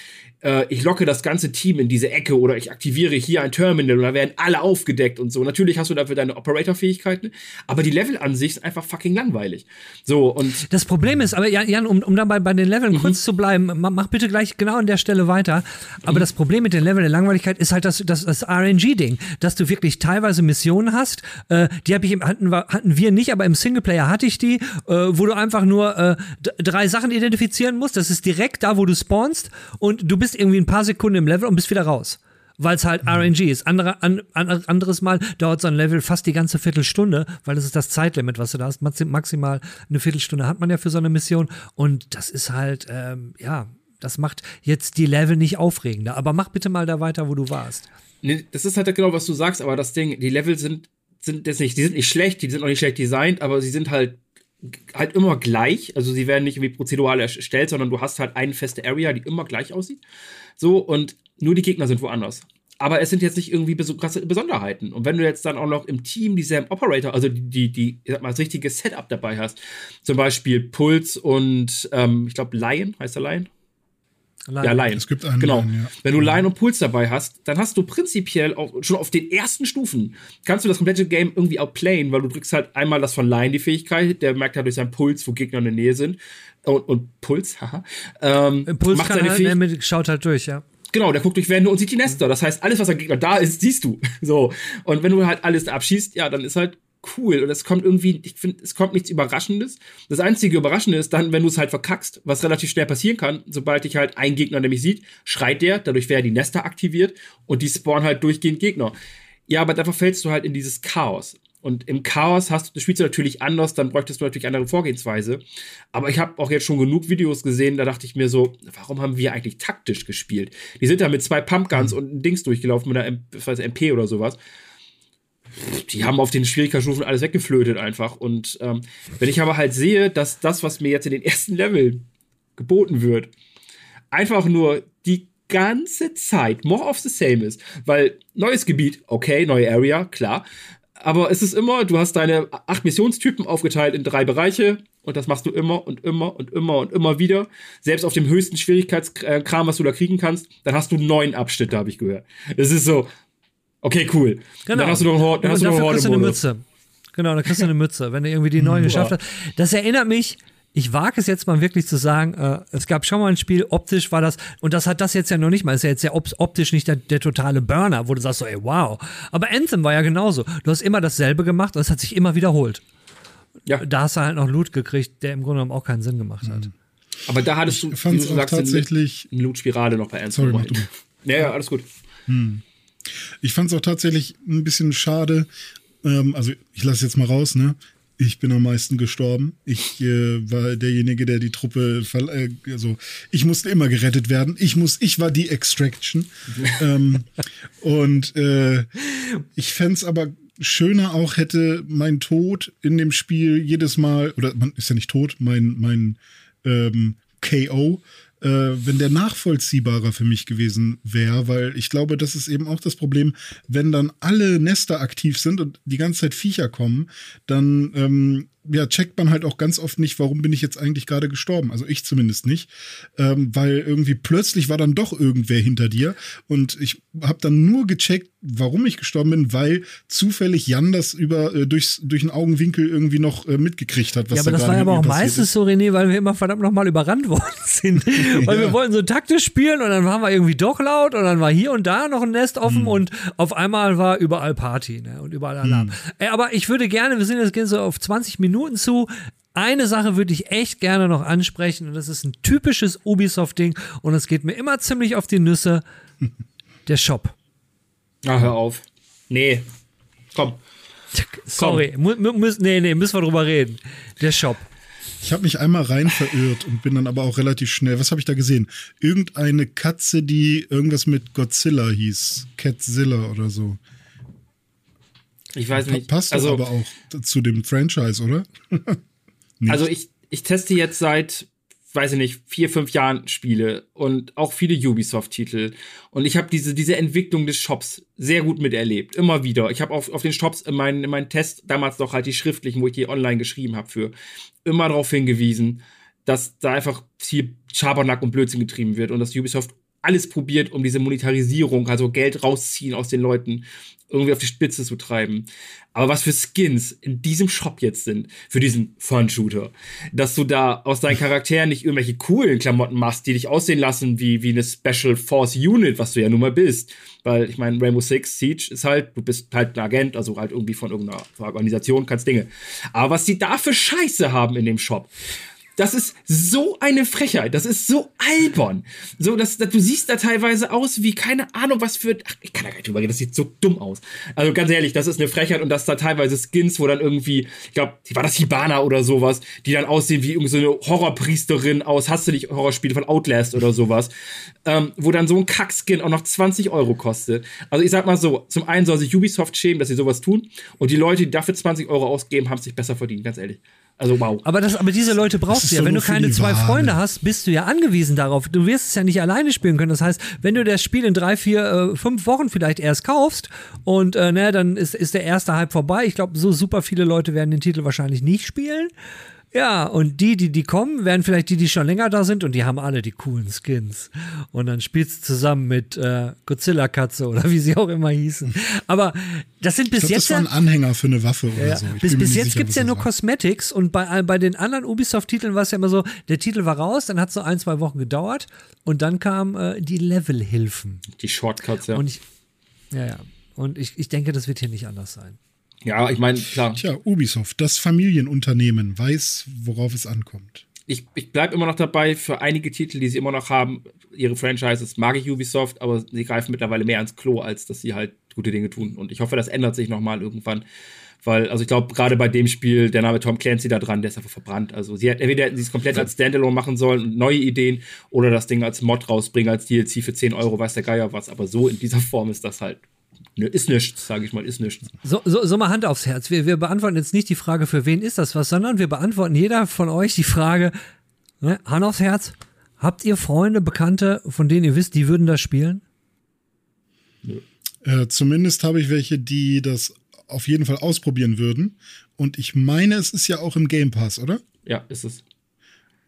äh, ich locke das ganze Team in diese Ecke oder ich aktiviere hier ein Terminal und da werden alle aufgedeckt und so. Natürlich hast du dafür deine Operator-Fähigkeiten, aber die Level an sich ist einfach fucking langweilig. So, und. Das Problem ist, aber Jan, um, um dann bei, bei den Leveln mhm. kurz zu bleiben, mach bitte gleich genau an der Stelle weiter. Aber mhm. das Problem mit den Leveln der Langweiligkeit ist halt das, das, das RNG-Ding, dass du wirklich teilweise Missionen hast, äh, die hab ich im, hatten, hatten wir nicht, aber im Singleplayer hatte ich die, äh, wo du einfach nur äh, drei Sachen identifizieren musst. Das ist direkt da, wo du spawnst und du bist irgendwie ein paar Sekunden im Level und bist wieder raus weil es halt mhm. RNG ist. Andere, an, an, anderes Mal dauert so ein Level fast die ganze Viertelstunde, weil das ist das Zeitlimit, was du da hast. Maximal eine Viertelstunde hat man ja für so eine Mission. Und das ist halt, ähm, ja, das macht jetzt die Level nicht aufregender. Aber mach bitte mal da weiter, wo du warst. Nee, das ist halt genau, was du sagst, aber das Ding, die Level sind, sind jetzt nicht, die sind nicht schlecht, die sind auch nicht schlecht designt, aber sie sind halt halt immer gleich. Also sie werden nicht irgendwie prozedural erstellt, sondern du hast halt eine feste Area, die immer gleich aussieht. So, und nur die Gegner sind woanders. Aber es sind jetzt nicht irgendwie so krasse Besonderheiten. Und wenn du jetzt dann auch noch im Team dieselben Operator, also die, die, die ich sag mal, das richtige Setup dabei hast, zum Beispiel Puls und ähm, ich glaube Lion, heißt der Lion? Lion. Ja, Lion. Es gibt einen genau. Lion, ja. Wenn du Lion und Puls dabei hast, dann hast du prinzipiell auch schon auf den ersten Stufen kannst du das komplette Game irgendwie outplayen, weil du drückst halt einmal das von Lion die Fähigkeit, der merkt halt durch seinen Puls, wo Gegner in der Nähe sind. Und, und Puls, haha. Ähm, Puls macht seine halt, Fähigkeit. schaut halt durch, ja. Genau, der guckt durch Wände und sieht die Nester. Das heißt, alles, was am Gegner da ist, siehst du. So. Und wenn du halt alles abschießt, ja, dann ist halt cool. Und es kommt irgendwie, ich finde, es kommt nichts Überraschendes. Das einzige Überraschende ist dann, wenn du es halt verkackst, was relativ schnell passieren kann, sobald dich halt ein Gegner nämlich sieht, schreit der, dadurch werden die Nester aktiviert und die spawnen halt durchgehend Gegner. Ja, aber da verfällst du halt in dieses Chaos. Und im Chaos hast du, spielst du natürlich anders, dann bräuchtest du natürlich andere Vorgehensweise. Aber ich habe auch jetzt schon genug Videos gesehen, da dachte ich mir so, warum haben wir eigentlich taktisch gespielt? Die sind da mit zwei Pumpguns und ein Dings durchgelaufen mit einer MP oder sowas. Die haben auf den Schwierigkeitsstufen alles weggeflötet einfach. Und ähm, wenn ich aber halt sehe, dass das, was mir jetzt in den ersten Level geboten wird, einfach nur die ganze Zeit more of the same ist. Weil neues Gebiet, okay, neue Area, klar aber es ist immer, du hast deine acht Missionstypen aufgeteilt in drei Bereiche und das machst du immer und immer und immer und immer wieder. Selbst auf dem höchsten Schwierigkeitskram, was du da kriegen kannst, dann hast du neun Abschnitte, habe ich gehört. Es ist so, okay, cool. Genau. Dann hast du noch, Horde, dann hast du noch Horde kriegst du eine Mütze. Genau, dann kriegst du eine Mütze, wenn du irgendwie die neuen geschafft hast. Das erinnert mich ich wage es jetzt mal wirklich zu sagen, äh, es gab schon mal ein Spiel, optisch war das, und das hat das jetzt ja noch nicht mal, ist ja jetzt ja optisch nicht der, der totale Burner, wo du sagst so, ey, wow. Aber Anthem war ja genauso. Du hast immer dasselbe gemacht und es hat sich immer wiederholt. Ja. Da hast du halt noch Loot gekriegt, der im Grunde genommen auch keinen Sinn gemacht hat. Mhm. Aber da hattest du, ich wie du sagst, tatsächlich eine Loot-Spirale noch bei Anthem. Sorry, mach du. Ja, ja, alles gut. Hm. Ich fand es auch tatsächlich ein bisschen schade, ähm, also ich lasse jetzt mal raus, ne? Ich bin am meisten gestorben. Ich äh, war derjenige, der die Truppe, äh, also ich musste immer gerettet werden. Ich muss, ich war die Extraction. ähm, und äh, ich fände aber schöner auch hätte mein Tod in dem Spiel jedes Mal, oder man ist ja nicht tot, mein, mein ähm, KO äh, wenn der nachvollziehbarer für mich gewesen wäre, weil ich glaube, das ist eben auch das Problem, wenn dann alle Nester aktiv sind und die ganze Zeit Viecher kommen, dann ähm, ja, checkt man halt auch ganz oft nicht, warum bin ich jetzt eigentlich gerade gestorben. Also ich zumindest nicht, ähm, weil irgendwie plötzlich war dann doch irgendwer hinter dir und ich habe dann nur gecheckt, warum ich gestorben bin, weil zufällig Jan das über äh, durchs, durch einen Augenwinkel irgendwie noch äh, mitgekriegt hat. Was ja, aber da das war ja aber auch meistens ist. so, René, weil wir immer verdammt nochmal überrannt worden sind. weil ja. wir wollten so taktisch spielen und dann waren wir irgendwie doch laut und dann war hier und da noch ein Nest offen hm. und auf einmal war überall Party ne? und überall Alarm. Hm. Äh, aber ich würde gerne, wir sind jetzt gehen so auf 20 Minuten Minuten zu. Eine Sache würde ich echt gerne noch ansprechen und das ist ein typisches Ubisoft-Ding und es geht mir immer ziemlich auf die Nüsse. Der Shop. Ah, hör auf. Nee. Komm. Sorry. Komm. nee, nee, müssen wir drüber reden. Der Shop. Ich habe mich einmal rein verirrt und bin dann aber auch relativ schnell. Was habe ich da gesehen? Irgendeine Katze, die irgendwas mit Godzilla hieß. Catzilla oder so. Ich weiß nicht. Passt also, aber auch zu dem Franchise, oder? also ich, ich teste jetzt seit, weiß ich nicht, vier, fünf Jahren Spiele und auch viele Ubisoft-Titel. Und ich habe diese, diese Entwicklung des Shops sehr gut miterlebt. Immer wieder. Ich habe auf, auf den Shops in meinen, in meinen Tests, damals noch halt die schriftlichen, wo ich die online geschrieben habe, für immer darauf hingewiesen, dass da einfach viel Schabernack und Blödsinn getrieben wird und dass Ubisoft alles probiert, um diese Monetarisierung, also Geld rausziehen aus den Leuten, irgendwie auf die Spitze zu treiben. Aber was für Skins in diesem Shop jetzt sind, für diesen Fun-Shooter, dass du da aus deinen Charakteren nicht irgendwelche coolen Klamotten machst, die dich aussehen lassen wie, wie eine Special Force Unit, was du ja nun mal bist. Weil ich meine, Rainbow Six Siege ist halt, du bist halt ein Agent, also halt irgendwie von irgendeiner Organisation, kannst Dinge. Aber was die da für Scheiße haben in dem Shop, Das ist so eine Frechheit. Das ist so albern. So, dass, dass du siehst da teilweise aus wie keine Ahnung, was für. Ach, ich kann da gar nicht drüber reden. Das sieht so dumm aus. Also ganz ehrlich, das ist eine Frechheit und dass da teilweise Skins, wo dann irgendwie, ich glaube, war das Hibana oder sowas, die dann aussehen wie irgendeine so Horrorpriesterin aus Hast du nicht Horrorspiele von Outlast oder sowas, ähm, wo dann so ein Kackskin auch noch 20 Euro kostet. Also ich sag mal so, zum einen soll sich Ubisoft schämen, dass sie sowas tun und die Leute, die dafür 20 Euro ausgeben, haben es sich besser verdient, ganz ehrlich. Also wow. Aber, das, aber diese Leute brauchst du ja. Wenn du keine zwei Wahne. Freunde hast, bist du ja angewiesen darauf. Du wirst es ja nicht alleine spielen können. Das heißt, wenn du das Spiel in drei, vier, äh, fünf Wochen vielleicht erst kaufst und äh, ne, dann ist, ist der erste Hype vorbei. Ich glaube, so super viele Leute werden den Titel wahrscheinlich nicht spielen. Ja, und die, die, die kommen, werden vielleicht die, die schon länger da sind und die haben alle die coolen Skins. Und dann spielst du zusammen mit äh, Godzilla-Katze oder wie sie auch immer hießen. Aber das sind bis ich glaub, jetzt. Das war ein Anhänger für eine Waffe oder ja, so. Ich bis bis jetzt gibt es ja nur war. Cosmetics und bei, bei den anderen Ubisoft-Titeln war es ja immer so, der Titel war raus, dann hat es so ein, zwei Wochen gedauert und dann kamen äh, die Level-Hilfen. Die Shortcuts, ja. Und ich, ja, ja. Und ich, ich denke, das wird hier nicht anders sein. Ja, ich meine, klar. Tja, Ubisoft, das Familienunternehmen, weiß, worauf es ankommt. Ich, ich bleibe immer noch dabei, für einige Titel, die sie immer noch haben, ihre Franchises mag ich Ubisoft, aber sie greifen mittlerweile mehr ans Klo, als dass sie halt gute Dinge tun. Und ich hoffe, das ändert sich nochmal irgendwann. Weil, also ich glaube, gerade bei dem Spiel, der Name Tom Clancy da dran, der ist einfach verbrannt. Also sie hat, entweder hätten sie es komplett als Standalone machen sollen und neue Ideen oder das Ding als Mod rausbringen, als DLC für 10 Euro, weiß der Geier was. Aber so in dieser Form ist das halt ist nichts, sage ich mal, ist nichts. So, so, so mal Hand aufs Herz. Wir, wir beantworten jetzt nicht die Frage, für wen ist das was, sondern wir beantworten jeder von euch die Frage, ne, Hand aufs Herz, habt ihr Freunde, Bekannte, von denen ihr wisst, die würden das spielen? Äh, zumindest habe ich welche, die das auf jeden Fall ausprobieren würden. Und ich meine, es ist ja auch im Game Pass, oder? Ja, ist es.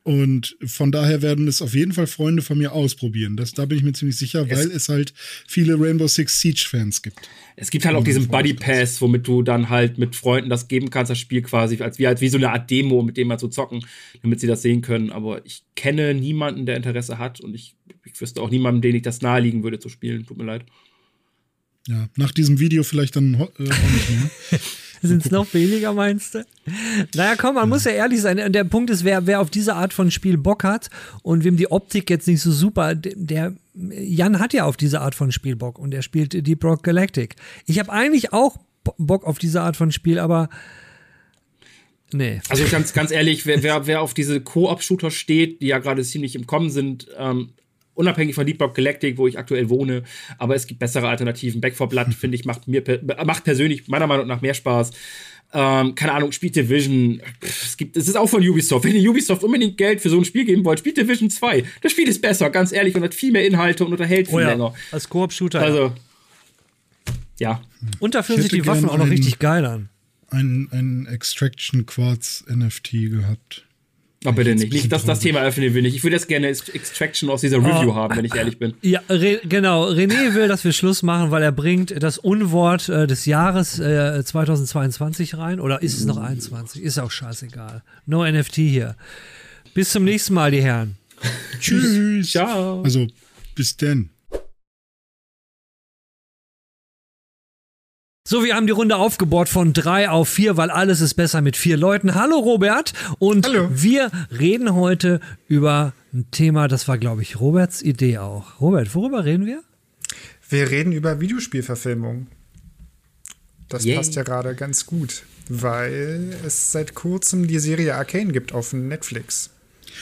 Und von daher werden es auf jeden Fall Freunde von mir ausprobieren. Das, da bin ich mir ziemlich sicher, weil es, es halt viele Rainbow Six Siege-Fans gibt. Es gibt halt auch diesen Buddy Pass, womit du dann halt mit Freunden das geben kannst, das Spiel quasi, als wie, als wie so eine Art Demo, mit dem mal zu zocken, damit sie das sehen können. Aber ich kenne niemanden, der Interesse hat und ich, ich wüsste auch niemanden, den ich das naheliegen würde zu spielen. Tut mir leid. Ja, nach diesem Video vielleicht dann äh, auch nicht mehr. Sind es noch weniger, meinst du? Naja, komm, man muss ja ehrlich sein. Der Punkt ist, wer, wer auf diese Art von Spiel Bock hat und wem die Optik jetzt nicht so super, der Jan hat ja auf diese Art von Spiel Bock und er spielt Deep Rock Galactic. Ich habe eigentlich auch Bock auf diese Art von Spiel, aber nee. Also ganz, ganz ehrlich, wer, wer, wer auf diese Koop-Shooter steht, die ja gerade ziemlich im Kommen sind, ähm, unabhängig von Deep Rock Galactic, wo ich aktuell wohne, aber es gibt bessere Alternativen. Back 4 Blood, finde ich, macht mir macht persönlich meiner Meinung nach mehr Spaß. Ähm, keine Ahnung, spielt Division. Es gibt, es ist auch von Ubisoft. Wenn ihr Ubisoft unbedingt Geld für so ein Spiel geben wollt, spielt Division 2. Das Spiel ist besser, ganz ehrlich, und hat viel mehr Inhalte und unterhält viel oh ja, länger. Als Koop-Shooter. Also, ja. Und da fühlen sich die Waffen auch noch richtig geil an. Ein, ein Extraction Quartz NFT gehabt. Oh, bitte nicht. Nicht, dass das Thema öffnen will nicht. Ich würde jetzt gerne Extraction aus dieser Review oh, haben, wenn ich ehrlich bin. Ja, Re genau. René will, dass wir Schluss machen, weil er bringt das Unwort äh, des Jahres äh, 2022 rein. Oder ist es noch 21? Ist auch scheißegal. No NFT hier. Bis zum nächsten Mal, die Herren. Tschüss. Ciao. Also, bis denn. So, wir haben die Runde aufgebohrt von drei auf vier, weil alles ist besser mit vier Leuten. Hallo Robert und Hallo. wir reden heute über ein Thema, das war, glaube ich, Roberts Idee auch. Robert, worüber reden wir? Wir reden über Videospielverfilmung. Das Yay. passt ja gerade ganz gut, weil es seit kurzem die Serie Arcane gibt auf Netflix.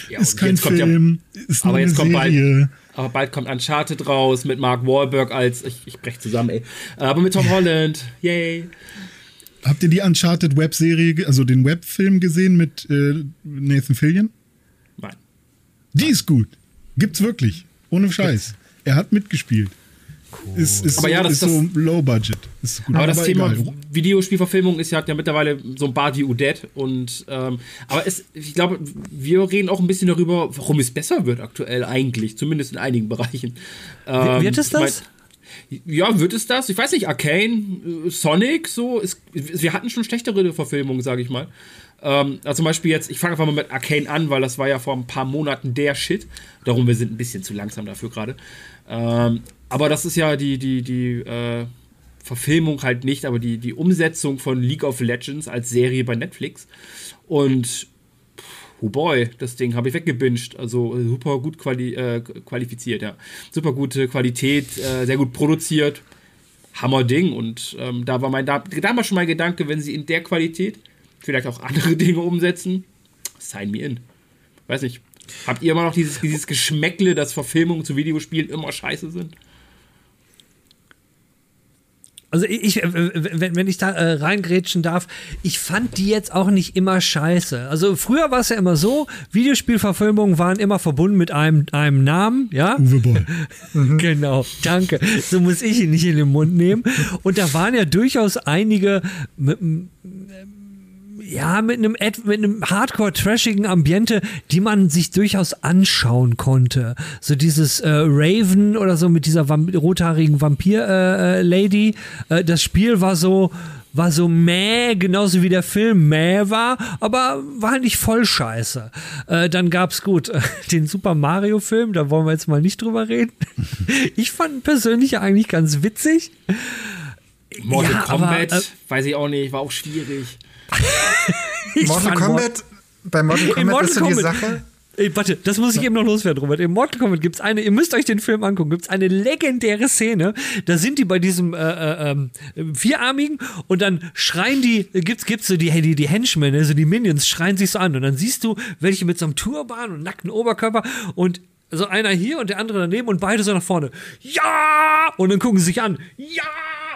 Ja, ist kein Film, ja, ist aber jetzt kommt Serie. bald aber bald kommt Uncharted raus mit Mark Wahlberg als, ich, ich brech zusammen, ey. Aber mit Tom Holland, yay. Habt ihr die Uncharted Webserie, also den Webfilm gesehen mit äh, Nathan Fillion? Nein. Die Nein. ist gut. Gibt's wirklich. Ohne Scheiß. Er hat mitgespielt. Cool. Ist, ist, aber so, ja, das, ist so low budget. aber das aber Thema egal. Videospielverfilmung ist ja, ja mittlerweile so ein Body Udet und ähm, aber es, ich glaube, wir reden auch ein bisschen darüber, warum es besser wird aktuell eigentlich, zumindest in einigen Bereichen. Ähm, wird es das? Ich mein, ja, wird es das? Ich weiß nicht, Arcane, äh, Sonic, so, ist, wir hatten schon schlechtere Verfilmungen, sage ich mal. Ähm, also zum Beispiel jetzt, ich fange einfach mal mit Arcane an, weil das war ja vor ein paar Monaten der Shit. Darum, wir sind ein bisschen zu langsam dafür gerade. Ähm, aber das ist ja die, die, die äh, Verfilmung halt nicht, aber die, die Umsetzung von League of Legends als Serie bei Netflix. Und Oh boy, das Ding habe ich weggebinged. Also äh, super gut quali äh, qualifiziert, ja. Super gute Qualität, äh, sehr gut produziert. Hammer Ding. Und ähm, da war mein, da, damals schon mein Gedanke, wenn sie in der Qualität vielleicht auch andere Dinge umsetzen, sign me in. Weiß nicht. Habt ihr immer noch dieses, dieses Geschmäckle, dass Verfilmungen zu Videospielen immer scheiße sind? Also ich, äh, wenn, wenn ich da äh, reingrätschen darf, ich fand die jetzt auch nicht immer scheiße. Also früher war es ja immer so, Videospielverfilmungen waren immer verbunden mit einem, einem Namen, ja? Uwe Boll. genau, danke. So muss ich ihn nicht in den Mund nehmen. Und da waren ja durchaus einige mit, ja, mit einem, mit einem hardcore-trashigen Ambiente, die man sich durchaus anschauen konnte. So dieses äh, Raven oder so mit dieser Vamp rothaarigen Vampir-Lady. Äh, äh, das Spiel war so, war so mäh, genauso wie der Film mäh war, aber war nicht voll scheiße. Äh, dann gab's gut äh, den Super Mario Film, da wollen wir jetzt mal nicht drüber reden. ich fand persönlich eigentlich ganz witzig. Mortal ja, Kombat, aber, äh, weiß ich auch nicht, war auch schwierig. Mortal Kombat, bei Mortal Kombat Mortal ist so die Sache. Ey, warte, das muss ich eben noch loswerden, Robert. Im Mortal Kombat gibt es eine, ihr müsst euch den Film angucken, gibt es eine legendäre Szene. Da sind die bei diesem äh, äh, äh, Vierarmigen und dann schreien die, gibt's, gibt's so die, die, die Henchmen, also die Minions, schreien sich so an. Und dann siehst du welche mit so einem Turban und nackten Oberkörper und so einer hier und der andere daneben und beide so nach vorne. Ja! Und dann gucken sie sich an. Ja!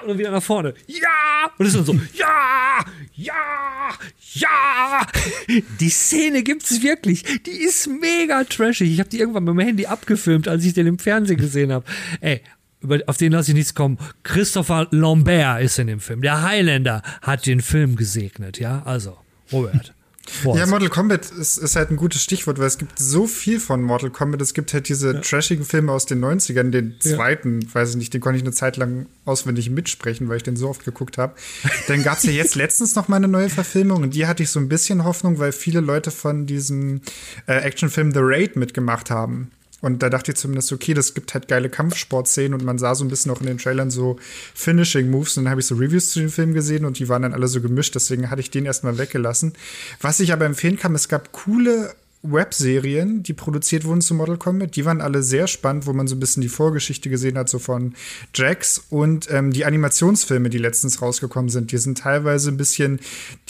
Und dann wieder nach vorne. Ja! Und es ist dann so. Ja! Ja! Ja! Die Szene gibt's wirklich. Die ist mega trashig. Ich habe die irgendwann mit meinem Handy abgefilmt, als ich den im Fernsehen gesehen habe. Ey, auf den lasse ich nichts kommen. Christopher Lambert ist in dem Film. Der Highlander hat den Film gesegnet, ja? Also, Robert. Boah, ja, Mortal Kombat ist, ist, halt ein gutes Stichwort, weil es gibt so viel von Mortal Kombat. Es gibt halt diese ja. trashigen Filme aus den 90ern, den zweiten, ja. weiß ich nicht, den konnte ich eine Zeit lang auswendig mitsprechen, weil ich den so oft geguckt habe. Dann gab es ja jetzt letztens noch mal eine neue Verfilmung und die hatte ich so ein bisschen Hoffnung, weil viele Leute von diesem äh, Actionfilm The Raid mitgemacht haben. Und da dachte ich zumindest, okay, das gibt halt geile Kampfsportszenen und man sah so ein bisschen auch in den Trailern so Finishing Moves. Und dann habe ich so Reviews zu dem Film gesehen und die waren dann alle so gemischt, deswegen hatte ich den erstmal weggelassen. Was ich aber empfehlen kann, es gab coole Webserien, die produziert wurden zu Model Combat. Die waren alle sehr spannend, wo man so ein bisschen die Vorgeschichte gesehen hat, so von Jax und ähm, die Animationsfilme, die letztens rausgekommen sind. Die sind teilweise ein bisschen,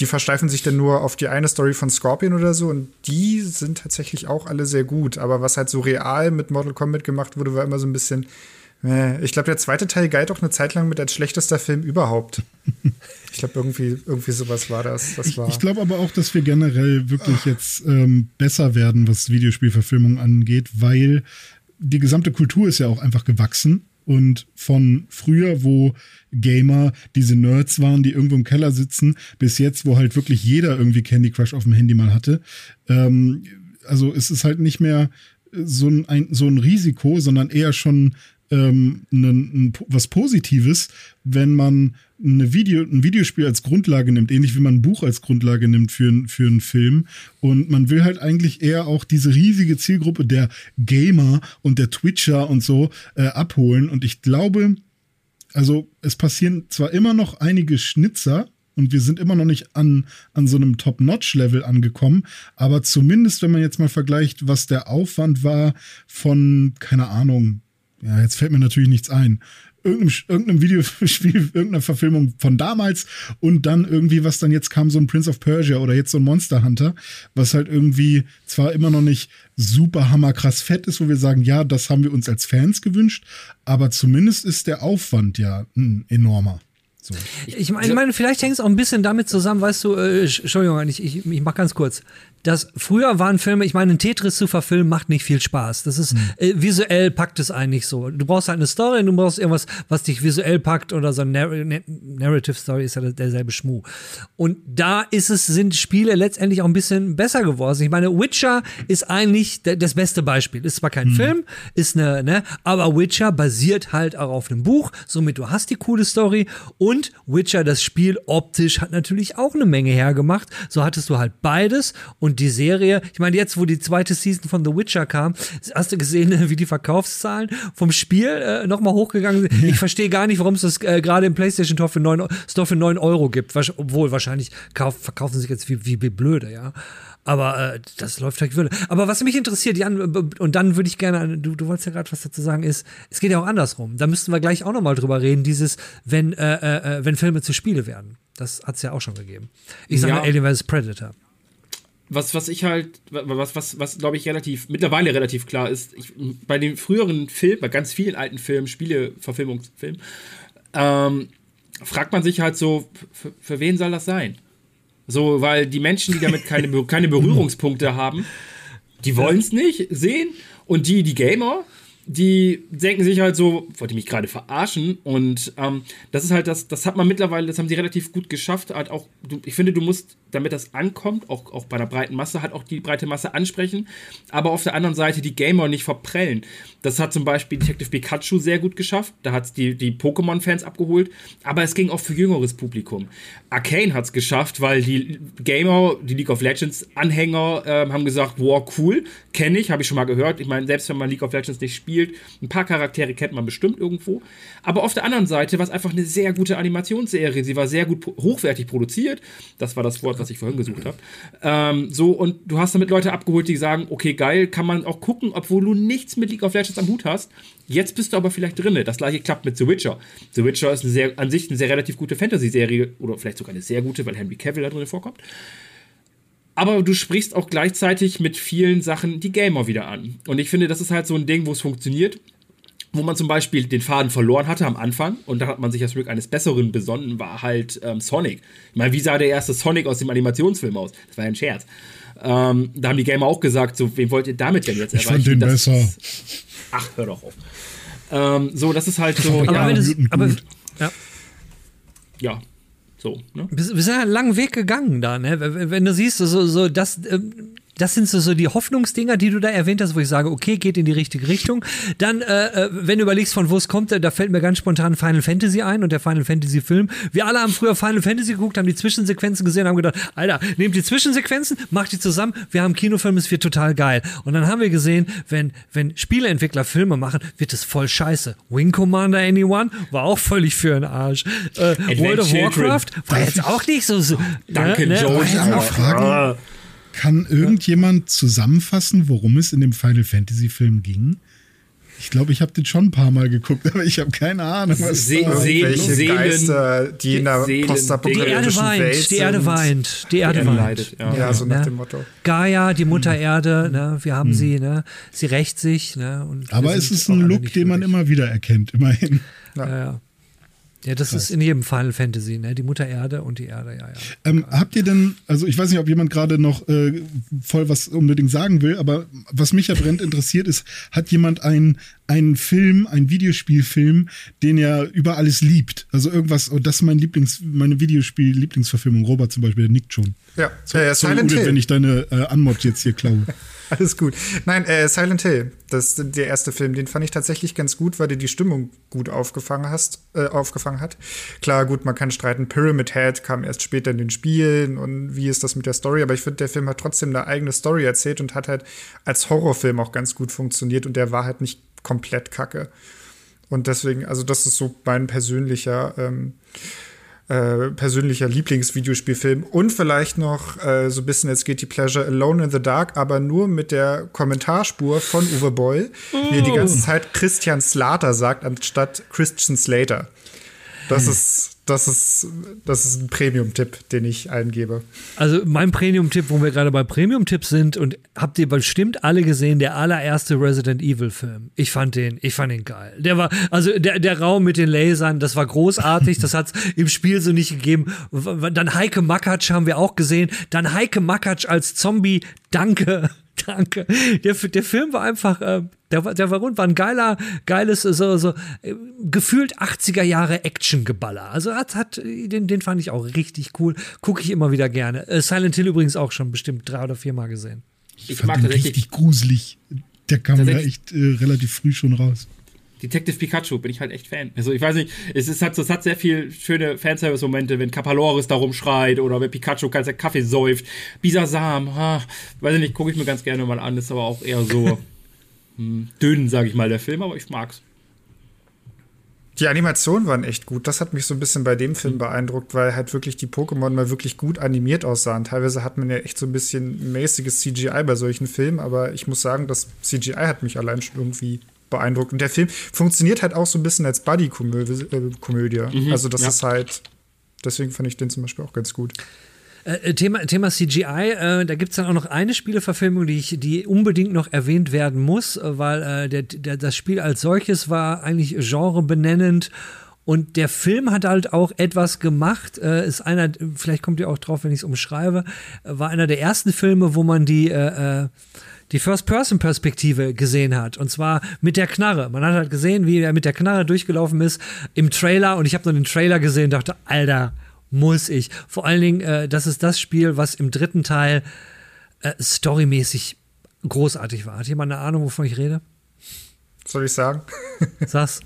die versteifen sich dann nur auf die eine Story von Scorpion oder so und die sind tatsächlich auch alle sehr gut. Aber was halt so real mit Model Combat gemacht wurde, war immer so ein bisschen ich glaube, der zweite Teil galt auch eine Zeit lang mit als schlechtester Film überhaupt. Ich glaube, irgendwie, irgendwie sowas war das. das war ich, ich glaube aber auch, dass wir generell wirklich Ach. jetzt ähm, besser werden, was Videospielverfilmung angeht, weil die gesamte Kultur ist ja auch einfach gewachsen. Und von früher, wo Gamer diese Nerds waren, die irgendwo im Keller sitzen, bis jetzt, wo halt wirklich jeder irgendwie Candy Crush auf dem Handy mal hatte. Ähm, also es ist halt nicht mehr so ein, so ein Risiko, sondern eher schon ähm, ein, ein, was Positives, wenn man eine Video, ein Videospiel als Grundlage nimmt, ähnlich wie man ein Buch als Grundlage nimmt für, für einen Film. Und man will halt eigentlich eher auch diese riesige Zielgruppe der Gamer und der Twitcher und so äh, abholen. Und ich glaube, also es passieren zwar immer noch einige Schnitzer, und wir sind immer noch nicht an, an so einem Top-Notch-Level angekommen. Aber zumindest, wenn man jetzt mal vergleicht, was der Aufwand war von, keine Ahnung, ja, jetzt fällt mir natürlich nichts ein. Irgendeinem, irgendeinem Videospiel, irgendeiner Verfilmung von damals und dann irgendwie, was dann jetzt kam, so ein Prince of Persia oder jetzt so ein Monster Hunter, was halt irgendwie zwar immer noch nicht super hammerkrass fett ist, wo wir sagen, ja, das haben wir uns als Fans gewünscht, aber zumindest ist der Aufwand ja ein enormer. So. Ich meine, ich meine, vielleicht hängt es auch ein bisschen damit zusammen, weißt du, äh, Entschuldigung, ich, ich, ich mach ganz kurz dass früher waren Filme, ich meine, ein Tetris zu verfilmen macht nicht viel Spaß. Das ist mhm. äh, visuell packt es eigentlich so. Du brauchst halt eine Story, du brauchst irgendwas, was dich visuell packt oder so eine Narr Narrative Story ist ja derselbe Schmuh. Und da ist es sind Spiele letztendlich auch ein bisschen besser geworden. Ich meine, Witcher ist eigentlich das beste Beispiel. Ist zwar kein mhm. Film, ist eine, ne, aber Witcher basiert halt auch auf einem Buch, somit du hast die coole Story und Witcher das Spiel optisch hat natürlich auch eine Menge hergemacht. So hattest du halt beides und und die Serie, ich meine, jetzt, wo die zweite Season von The Witcher kam, hast du gesehen, wie die Verkaufszahlen vom Spiel äh, nochmal hochgegangen sind? Ich verstehe gar nicht, warum es das äh, gerade im PlayStation Store für 9, Store für 9 Euro gibt. Obwohl, wahrscheinlich kauf, verkaufen sich jetzt wie, wie, wie blöde, ja. Aber äh, das läuft vielleicht würde. Aber was mich interessiert, Jan, und dann würde ich gerne, du, du wolltest ja gerade was dazu sagen, ist, es geht ja auch andersrum. Da müssten wir gleich auch nochmal drüber reden, dieses, wenn, äh, äh, äh, wenn Filme zu Spiele werden. Das hat es ja auch schon gegeben. Ich sage Ja. Alien vs. Predator. Was, was ich halt, was, was, was glaube ich relativ, mittlerweile relativ klar ist, ich, bei den früheren Filmen, bei ganz vielen alten Filmen, Spiele, Verfilmungsfilmen, ähm, fragt man sich halt so, für, für wen soll das sein? So, weil die Menschen, die damit keine, keine Berührungspunkte haben, die wollen es nicht sehen. Und die, die Gamer, die denken sich halt so, wollte ich mich gerade verarschen. Und ähm, das ist halt das, das hat man mittlerweile, das haben sie relativ gut geschafft. Halt auch, du, ich finde, du musst, damit das ankommt, auch, auch bei der breiten Masse, halt auch die breite Masse ansprechen, aber auf der anderen Seite die Gamer nicht verprellen. Das hat zum Beispiel Detective Pikachu sehr gut geschafft. Da hat es die, die Pokémon-Fans abgeholt, aber es ging auch für jüngeres Publikum. Arcane hat es geschafft, weil die Gamer, die League of Legends-Anhänger ähm, haben gesagt, wow, cool, kenne ich, habe ich schon mal gehört. Ich meine, selbst wenn man League of Legends nicht spielt, ein paar Charaktere kennt man bestimmt irgendwo. Aber auf der anderen Seite war es einfach eine sehr gute Animationsserie. Sie war sehr gut hochwertig produziert. Das war das Wort, was ich vorhin gesucht habe. Ähm, so, und du hast damit Leute abgeholt, die sagen, okay, geil, kann man auch gucken, obwohl du nichts mit League of Legends am Hut hast. Jetzt bist du aber vielleicht drinne. Das gleiche klappt mit The Witcher. The Witcher ist sehr, an sich eine sehr relativ gute Fantasy-Serie oder vielleicht sogar eine sehr gute, weil Henry Cavill da drin vorkommt. Aber du sprichst auch gleichzeitig mit vielen Sachen die Gamer wieder an. Und ich finde, das ist halt so ein Ding, wo es funktioniert. Wo man zum Beispiel den Faden verloren hatte am Anfang und da hat man sich das Glück eines Besseren besonnen, war halt ähm, Sonic. Ich meine, wie sah der erste Sonic aus dem Animationsfilm aus? Das war ja ein Scherz. Ähm, da haben die Gamer auch gesagt, so, wen wollt ihr damit denn jetzt Ich fand den Das- besser. Ach, hör doch auf. Ähm, so, das ist halt so, Aber ja, wenn es, aber, ja. ja, so, ne? Sind ja einen langen Weg gegangen da, ne? Wenn wenn du siehst, so, so das, ähm, das sind so, so die Hoffnungsdinger, die du da erwähnt hast, wo ich sage, okay, geht in die richtige Richtung. Dann, äh, äh, wenn du überlegst, von wo es kommt, äh, da fällt mir ganz spontan Final Fantasy ein und der Final Fantasy Film. Wir alle haben früher Final Fantasy geguckt, haben die Zwischensequenzen gesehen, haben gedacht, Alter, nehmt die Zwischensequenzen, macht die zusammen, wir haben Kinofilm, es wird total geil. Und dann haben wir gesehen, wenn, wenn Spieleentwickler Filme machen, wird es voll scheiße. Wing Commander Anyone war auch völlig für den Arsch. Äh, World of Children. Warcraft war jetzt auch nicht so. so Danke, ne, Joe. War jetzt Ja, auch, Frage. Kann irgendjemand zusammenfassen, worum es in dem Final Fantasy Film ging? Ich glaube, ich habe den schon ein paar Mal geguckt, aber ich habe keine Ahnung, was Se- da- Se- Welche Seelen- Geister, die in Seelen- die postapokalyptischen Erde Welt weint, die Erde sind. weint, die Erde weint. leidet, ja. Ja, so nach Ne? dem Motto. Gaia, die Mutter Erde, ne, wir haben sie, ne, sie rächt sich, ne, Aber es sind ist ein Look, den man immer wieder erkennt, immerhin. Ja, ja. Ja, das ist in jedem Final Fantasy, ne, die Mutter Erde und die Erde, ja, ja. Ähm, habt ihr denn, also ich weiß nicht, ob jemand gerade noch äh, voll was unbedingt sagen will, aber was mich ja brennend interessiert ist, hat jemand einen, einen Film, einen Videospielfilm, den er über alles liebt? Also irgendwas, oh, das ist mein Lieblings, meine Videospiel-Lieblingsverfilmung. Robert zum Beispiel, der nickt schon. Ja, So, äh, sorry, Silent Ude, Hill. wenn ich deine äh, Anmod jetzt hier klaue. Alles gut. Nein, äh, Silent Hill, das ist der erste Film, den fand ich tatsächlich ganz gut, weil der die Stimmung gut aufgefangen, hast, äh, aufgefangen hat. Klar, gut, man kann streiten, Pyramid Head kam erst später in den Spielen und wie ist das mit der Story, aber ich finde, der Film hat trotzdem eine eigene Story erzählt und hat halt als Horrorfilm auch ganz gut funktioniert und der war halt nicht komplett kacke. Und deswegen, also das ist so mein persönlicher ähm, äh, persönlicher Lieblingsvideospielfilm und vielleicht noch äh, so ein bisschen als Guilty Pleasure Alone in the Dark, aber nur mit der Kommentarspur von Uwe Boll, wie er die ganze Zeit Christian Slater sagt, anstatt Christian Slater. Das ist, das ist, das ist ein Premium-Tipp, den ich allen gebe. Also mein Premium-Tipp, wo wir gerade bei Premium-Tipps sind und habt ihr bestimmt alle gesehen, der allererste Resident Evil-Film. Ich fand den, ich fand den geil. Der war, also der, der Raum mit den Lasern, das war großartig, das hat's im Spiel so nicht gegeben. Dann Heike Makatsch haben wir auch gesehen. Dann Heike Makatsch als Zombie, danke. Danke. Der, der Film war einfach, äh, der, war, der war rund, war ein geiler, geiles, äh, so, so äh, gefühlt 80er Jahre Action-Geballer. Also hat, hat, den, den fand ich auch richtig cool. Gucke ich immer wieder gerne. Äh, Silent Hill übrigens auch schon bestimmt drei oder viermal gesehen. Ich fand mag den richtig gruselig. Der kam da Tatsächlich- echt äh, relativ früh schon raus. Detective Pikachu bin ich halt echt Fan. Also ich weiß nicht, es, ist, hat, es hat sehr viel schöne Fanservice-Momente, wenn Kapaloris da rumschreit oder wenn Pikachu ganz der Kaffee säuft. Bisasam, ha, weiß ich nicht, gucke ich mir ganz gerne mal an, ist aber auch eher so hm, dünn, sage ich mal, der Film, aber ich mag's. Die Animationen waren echt gut. Das hat mich so ein bisschen bei dem Film beeindruckt, weil halt wirklich die Pokémon mal wirklich gut animiert aussahen. Teilweise hat man ja echt so ein bisschen mäßiges CGI bei solchen Filmen, aber ich muss sagen, das CGI hat mich allein schon irgendwie beeindruckt. Und der Film funktioniert halt auch so ein bisschen als Buddy-Komödie. Mhm, also das ja. ist halt, deswegen fand ich den zum Beispiel auch ganz gut. Äh, äh Thema, Thema CGI, äh, da gibt es dann auch noch eine Spieleverfilmung, die, ich, die unbedingt noch erwähnt werden muss, äh, weil äh, der, der, das Spiel als solches war eigentlich genrebenennend. Und der Film hat halt auch etwas gemacht, äh, ist einer, vielleicht kommt ihr auch drauf, wenn ich es umschreibe, war einer der ersten Filme, wo man die die First-Person-Perspektive gesehen hat. Und zwar mit der Knarre. Man hat halt gesehen, wie er mit der Knarre durchgelaufen ist im Trailer. Und ich habe nur den Trailer gesehen und dachte, Alter, muss ich. Vor allen Dingen, äh, das ist das Spiel, was im dritten Teil äh, storymäßig großartig war. Hat jemand eine Ahnung, wovon ich rede? Soll ich sagen? Sag's.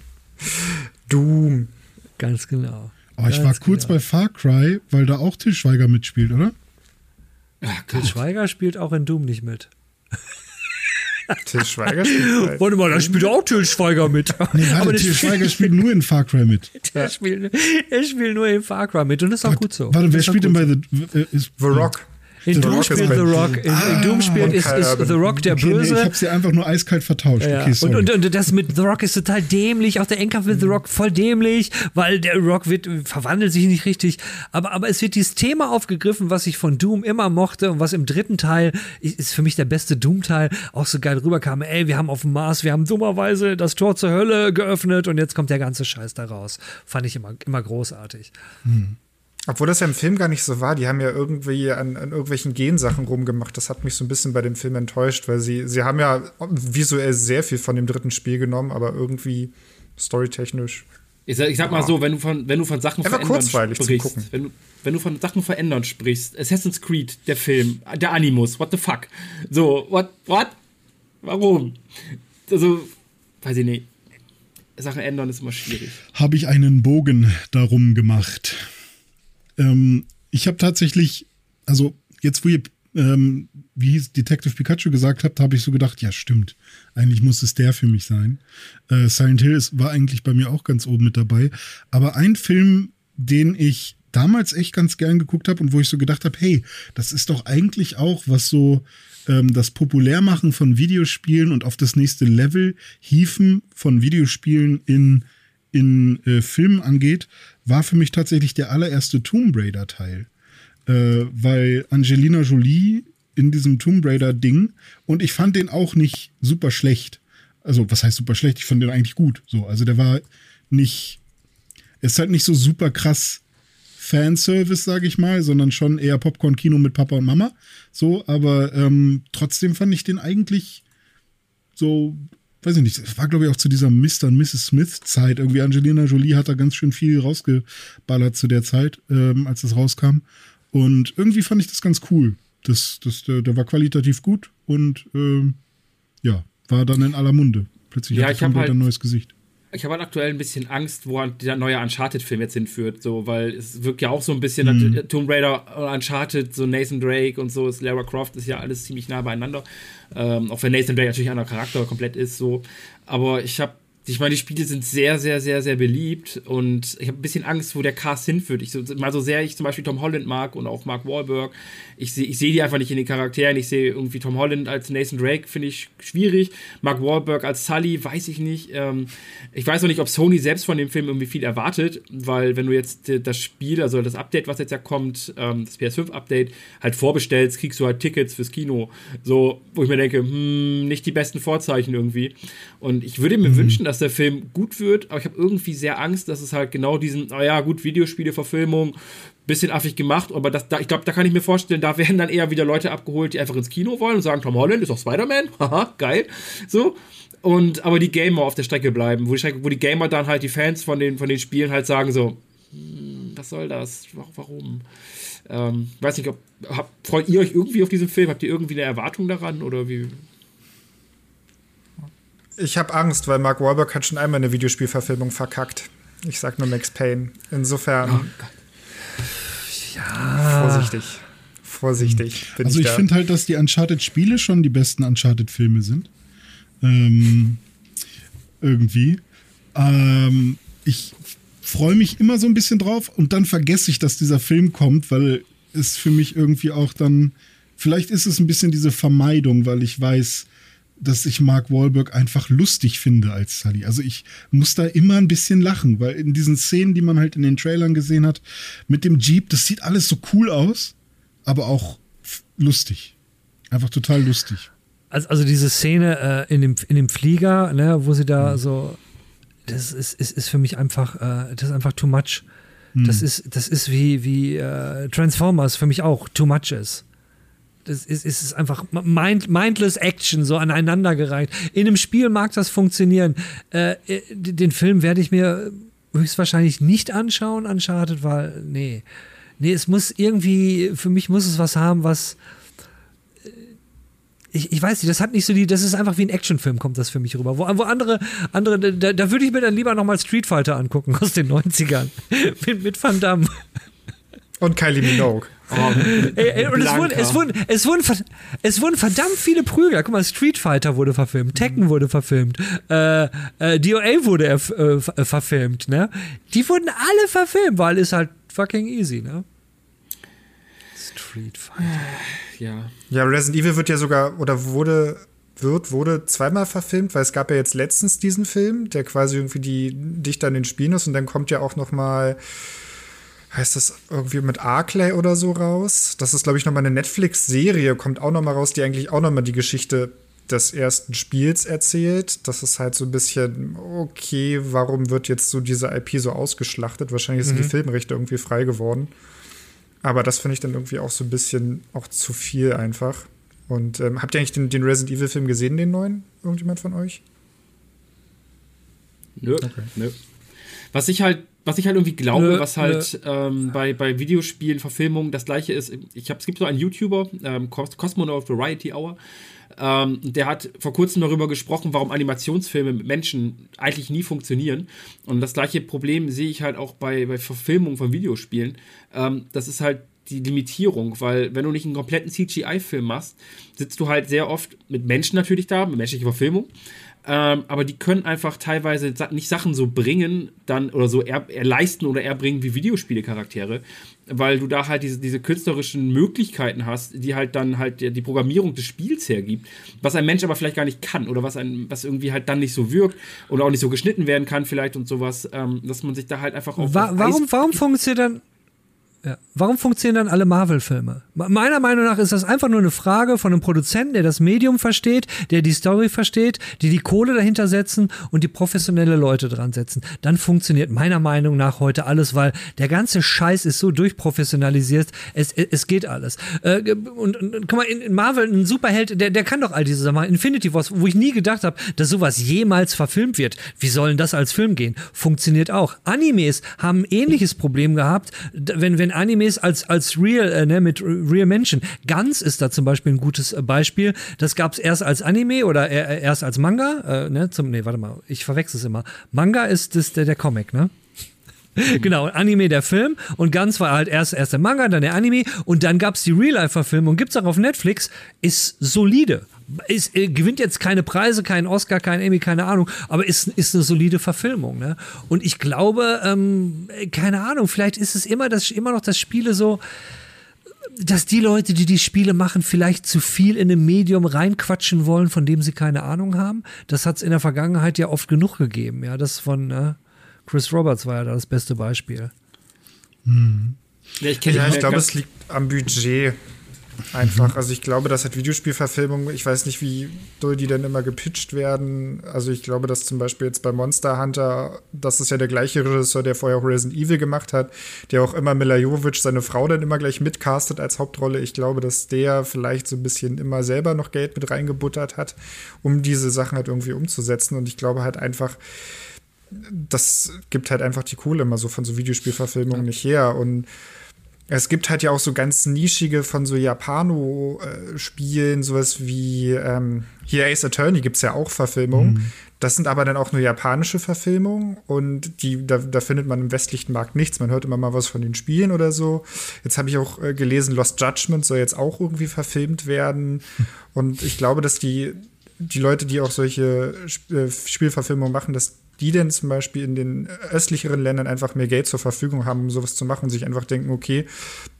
Doom. Ganz genau. Oh, ich war kurz genau. bei Far Cry, weil da auch Til Schweiger mitspielt, oder? Ja, Til Schweiger spielt auch in Doom nicht mit. Till Schweiger spielt Warte mal, da spielt auch Till Schweiger mit. Nee, warte, Till Schweiger spielt nur in Far Cry mit. Der ja. spielt, er spielt nur in Far Cry mit und das ist auch warte, gut so. Warte, wer spielt denn bei The, äh, The Rock? In Doom Rock spielt The Rock. In, ah, Doom spielt ist, ist, The Rock der okay, Böse. Nee, ich habe sie einfach nur eiskalt vertauscht. Ja. Okay. Und, und, und, das mit The Rock ist total dämlich. Auch der Endkampf mit The Rock voll dämlich, weil der Rock wird, verwandelt sich nicht richtig. Aber, aber es wird dieses Thema aufgegriffen, was ich von Doom immer mochte und was im dritten Teil ist für mich der beste Doom-Teil auch so geil rüberkam. Ey, wir haben auf dem Mars, wir haben dummerweise das Tor zur Hölle geöffnet und jetzt kommt der ganze Scheiß da raus. Fand ich immer, immer großartig. Hm. Obwohl das ja im Film gar nicht so war. Die haben ja irgendwie an, an, irgendwelchen Gensachen rumgemacht. Das hat mich so ein bisschen bei dem Film enttäuscht, weil sie, sie haben ja visuell sehr viel von dem dritten Spiel genommen, aber irgendwie storytechnisch. Ich sag, ich sag mal so, wenn du von, wenn du von Sachen verändern sprichst, wenn du, wenn du von Sachen verändern sprichst, Assassin's Creed, der Film, der Animus, what the fuck? So, what, what? Warum? Also, weiß ich nicht. Sachen ändern ist immer schwierig. Habe ich einen Bogen darum gemacht. Ähm, ich habe tatsächlich, also jetzt, wo ihr, ähm, wie hieß Detective Pikachu gesagt habt, habe ich so gedacht, ja, stimmt. Eigentlich muss es der für mich sein. Äh, Silent Hill ist, war eigentlich bei mir auch ganz oben mit dabei. Aber ein Film, den ich damals echt ganz gern geguckt habe und wo ich so gedacht habe, hey, das ist doch eigentlich auch was so ähm, das Populärmachen von Videospielen und auf das nächste Level hieven von Videospielen in in äh, Filmen angeht, war für mich tatsächlich der allererste Tomb Raider-Teil. Äh, weil Angelina Jolie in diesem Tomb Raider-Ding und ich fand den auch nicht super schlecht. Also, was heißt super schlecht? Ich fand den eigentlich gut. So, also der war nicht. ist halt nicht so super krass Fanservice, sage ich mal, sondern schon eher Popcorn-Kino mit Papa und Mama. So, aber ähm, trotzdem fand ich den eigentlich so weiß ich nicht, war glaube ich auch zu dieser Mr. und Mrs. Smith Zeit. Irgendwie Angelina Jolie hat da ganz schön viel rausgeballert zu der Zeit, ähm, als das rauskam. Und irgendwie fand ich das ganz cool. Das, das, der, der war qualitativ gut und ähm, ja, war dann in aller Munde. Plötzlich ja, hat er halt, ein neues Gesicht ich habe halt aktuell ein bisschen Angst, wo der neue Uncharted-Film jetzt hinführt, so, weil es wirkt ja auch so ein bisschen mhm. Tomb Raider, Uncharted, so Nathan Drake und so, Lara Croft ist ja alles ziemlich nah beieinander. Ähm, auch wenn Nathan Drake natürlich ein anderer Charakter komplett ist, so. Aber ich habe ich meine, die Spiele sind sehr, sehr, sehr, sehr beliebt und ich habe ein bisschen Angst, wo der Cast hinführt. Ich so, mal so sehr ich zum Beispiel Tom Holland mag und auch Mark Wahlberg, ich sehe ich seh die einfach nicht in den Charakteren. Ich sehe irgendwie Tom Holland als Nathan Drake, finde ich schwierig. Mark Wahlberg als Sully, weiß ich nicht. Ähm, ich weiß auch nicht, ob Sony selbst von dem Film irgendwie viel erwartet, weil wenn du jetzt das Spiel, also das Update, was jetzt ja kommt, ähm, das PS5-Update, halt vorbestellst, kriegst du halt Tickets fürs Kino. So, wo ich mir denke, hm, nicht die besten Vorzeichen irgendwie. Und ich würde mir mhm. wünschen, dass der Film gut wird, aber ich habe irgendwie sehr Angst, dass es halt genau diesen, naja, gut, Videospiele-Verfilmung, bisschen affig gemacht, aber das, da, ich glaube, da kann ich mir vorstellen, da werden dann eher wieder Leute abgeholt, die einfach ins Kino wollen und sagen, Tom Holland ist doch Spider-Man, haha, geil, so. Und aber die Gamer auf der Strecke bleiben, wo die, Strecke, wo die Gamer dann halt die Fans von den, von den Spielen halt sagen so, hm, was soll das? Warum? Ähm, weiß nicht, ob hab, freut ihr euch irgendwie auf diesen Film? Habt ihr irgendwie eine Erwartung daran oder wie? Ich habe Angst, weil Mark Wahlberg hat schon einmal eine Videospielverfilmung verkackt. Ich sag nur Max Payne. Insofern. Oh ja. Vorsichtig. Vorsichtig. Bin also ich, ich finde halt, dass die Uncharted-Spiele schon die besten Uncharted-Filme sind. Ähm, irgendwie. Ähm, ich freue mich immer so ein bisschen drauf und dann vergesse ich, dass dieser Film kommt, weil es für mich irgendwie auch dann, vielleicht ist es ein bisschen diese Vermeidung, weil ich weiß, dass ich Mark Wahlberg einfach lustig finde als Sully. Also ich muss da immer ein bisschen lachen, weil in diesen Szenen, die man halt in den Trailern gesehen hat, mit dem Jeep, das sieht alles so cool aus, aber auch lustig. Einfach total lustig. Also, also diese Szene äh, in, dem, in dem Flieger, ne, wo sie da mhm. so, das ist, ist, ist für mich einfach, äh, das ist einfach too much. Mhm. Das ist, das ist wie, wie äh, Transformers für mich auch too much ist. Ist, ist es einfach mind, mindless Action, so aneinandergereiht. In einem Spiel mag das funktionieren. Äh, äh den Film werde ich mir höchstwahrscheinlich nicht anschauen, Uncharted, weil, nee. Nee, es muss irgendwie, für mich muss es was haben, was. Äh, ich, ich weiß nicht, das hat nicht so die, das ist einfach wie ein Actionfilm, kommt das für mich rüber. Wo, wo andere, andere, da, da würde ich mir dann lieber nochmal Street Fighter angucken aus den 90ern. mit, mit Van Damme. Und Kylie Minogue. Oh, ey, ey, und es wurden, es, wurden, es, wurden, es wurden verdammt viele Prügler. Guck mal, Street Fighter wurde verfilmt, Tekken mhm. wurde verfilmt, äh, äh, DOA wurde äh, äh, verfilmt, ne? Die wurden alle verfilmt, weil es halt fucking easy, ne? Street Fighter. Ja. Ja, Resident Evil wird ja sogar, oder wurde, wird, wurde zweimal verfilmt, weil es gab ja jetzt letztens diesen Film, der quasi irgendwie die dichter an den Spielen ist und dann kommt ja auch noch mal heißt das irgendwie mit Arclay oder so raus. Das ist, glaube ich, nochmal eine Netflix-Serie, kommt auch nochmal raus, die eigentlich auch nochmal die Geschichte des ersten Spiels erzählt. Das ist halt so ein bisschen, okay, warum wird jetzt so diese IP so ausgeschlachtet? Wahrscheinlich sind mhm. die Filmrechte irgendwie frei geworden. Aber das finde ich dann irgendwie auch so ein bisschen auch zu viel einfach. Und ähm, habt ihr eigentlich den, den Resident Evil-Film gesehen, den neuen? Irgendjemand von euch? Nö, okay. nö. Was ich halt was ich halt irgendwie glaube, nö, was halt ähm, bei, bei Videospielen, Verfilmungen das gleiche ist. Ich hab, es gibt so einen YouTuber, ähm, Cosmonaut Variety Hour, ähm, der hat vor kurzem darüber gesprochen, warum Animationsfilme mit Menschen eigentlich nie funktionieren. Und das gleiche Problem sehe ich halt auch bei, bei Verfilmungen von Videospielen. Ähm, das ist halt die Limitierung, weil wenn du nicht einen kompletten CGI-Film machst, sitzt du halt sehr oft mit Menschen natürlich da, mit menschlicher Verfilmung, ähm, aber die können einfach teilweise nicht Sachen so bringen, dann oder so eher, eher leisten oder erbringen wie Videospiele-Charaktere, weil du da halt diese, diese künstlerischen Möglichkeiten hast, die halt dann halt die Programmierung des Spiels hergibt, was ein Mensch aber vielleicht gar nicht kann oder was, ein, was irgendwie halt dann nicht so wirkt oder auch nicht so geschnitten werden kann, vielleicht und sowas, ähm, dass man sich da halt einfach auch. Wa warum, warum funktioniert dann ja. Warum funktionieren dann alle Marvel-Filme? Meiner Meinung nach ist das einfach nur eine Frage von einem Produzenten, der das Medium versteht, der die Story versteht, die die Kohle dahinter setzen und die professionelle Leute dran setzen. Dann funktioniert meiner Meinung nach heute alles, weil der ganze Scheiß ist so durchprofessionalisiert. Es, es geht alles. Äh, und, und, guck mal, in, in, Marvel, ein Superheld, der, der kann doch all diese Sachen. Infinity Wars, wo ich nie gedacht habe, dass sowas jemals verfilmt wird. Wie sollen das als Film gehen? Funktioniert auch. Animes haben ein ähnliches Problem gehabt, wenn, wenn Animes als, als real, äh, ne, mit real Menschen. Ganz ist da zum Beispiel ein gutes äh, Beispiel. Das gab es erst als Anime oder äh, erst als Manga. Äh, ne, zum, nee, warte mal, ich verwechsel es immer. Manga ist das, der, der Comic, ne? genau, Anime der Film und ganz war halt erst, erst der Manga, dann der Anime und dann gab es die Real-Life-Verfilmung, gibt es auch auf Netflix, ist solide. Ist, äh, gewinnt jetzt keine Preise, keinen Oscar, keinen Emmy, keine Ahnung, aber ist, ist eine solide Verfilmung. Ne? Und ich glaube, ähm, keine Ahnung, vielleicht ist es immer, das, immer noch das Spiele so, dass die Leute, die die Spiele machen, vielleicht zu viel in ein Medium reinquatschen wollen, von dem sie keine Ahnung haben. Das hat es in der Vergangenheit ja oft genug gegeben. Ja, das von, äh, Chris Roberts war ja da das beste Beispiel. Hm. Ja, ich, ja, ich glaube, es liegt am Budget. Einfach. Mhm. Also ich glaube, das hat Videospielverfilmungen, ich weiß nicht, wie doll die denn immer gepitcht werden. Also ich glaube, dass zum Beispiel jetzt bei Monster Hunter, das ist ja der gleiche Regisseur, der vorher Resident Evil gemacht hat, der auch immer Mila Jovovich, seine Frau, dann immer gleich mitcastet als Hauptrolle. Ich glaube, dass der vielleicht so ein bisschen immer selber noch Geld mit reingebuttert hat, um diese Sachen halt irgendwie umzusetzen. Und ich glaube halt einfach, das gibt halt einfach die Kohle immer so von so Videospielverfilmungen ja. nicht her. Und es gibt halt ja auch so ganz nischige von so Japano-Spielen, sowas wie ähm, hier Ace Attorney gibt es ja auch Verfilmungen. Mhm. Das sind aber dann auch nur japanische Verfilmungen und die, da, da, findet man im westlichen Markt nichts. Man hört immer mal was von den Spielen oder so. Jetzt habe ich auch äh, gelesen, Lost Judgment soll jetzt auch irgendwie verfilmt werden. Und ich glaube, dass die, die Leute, die auch solche äh, Spielverfilmungen machen, dass die denn zum Beispiel in den östlicheren Ländern einfach mehr Geld zur Verfügung haben, um sowas zu machen und sich einfach denken, okay,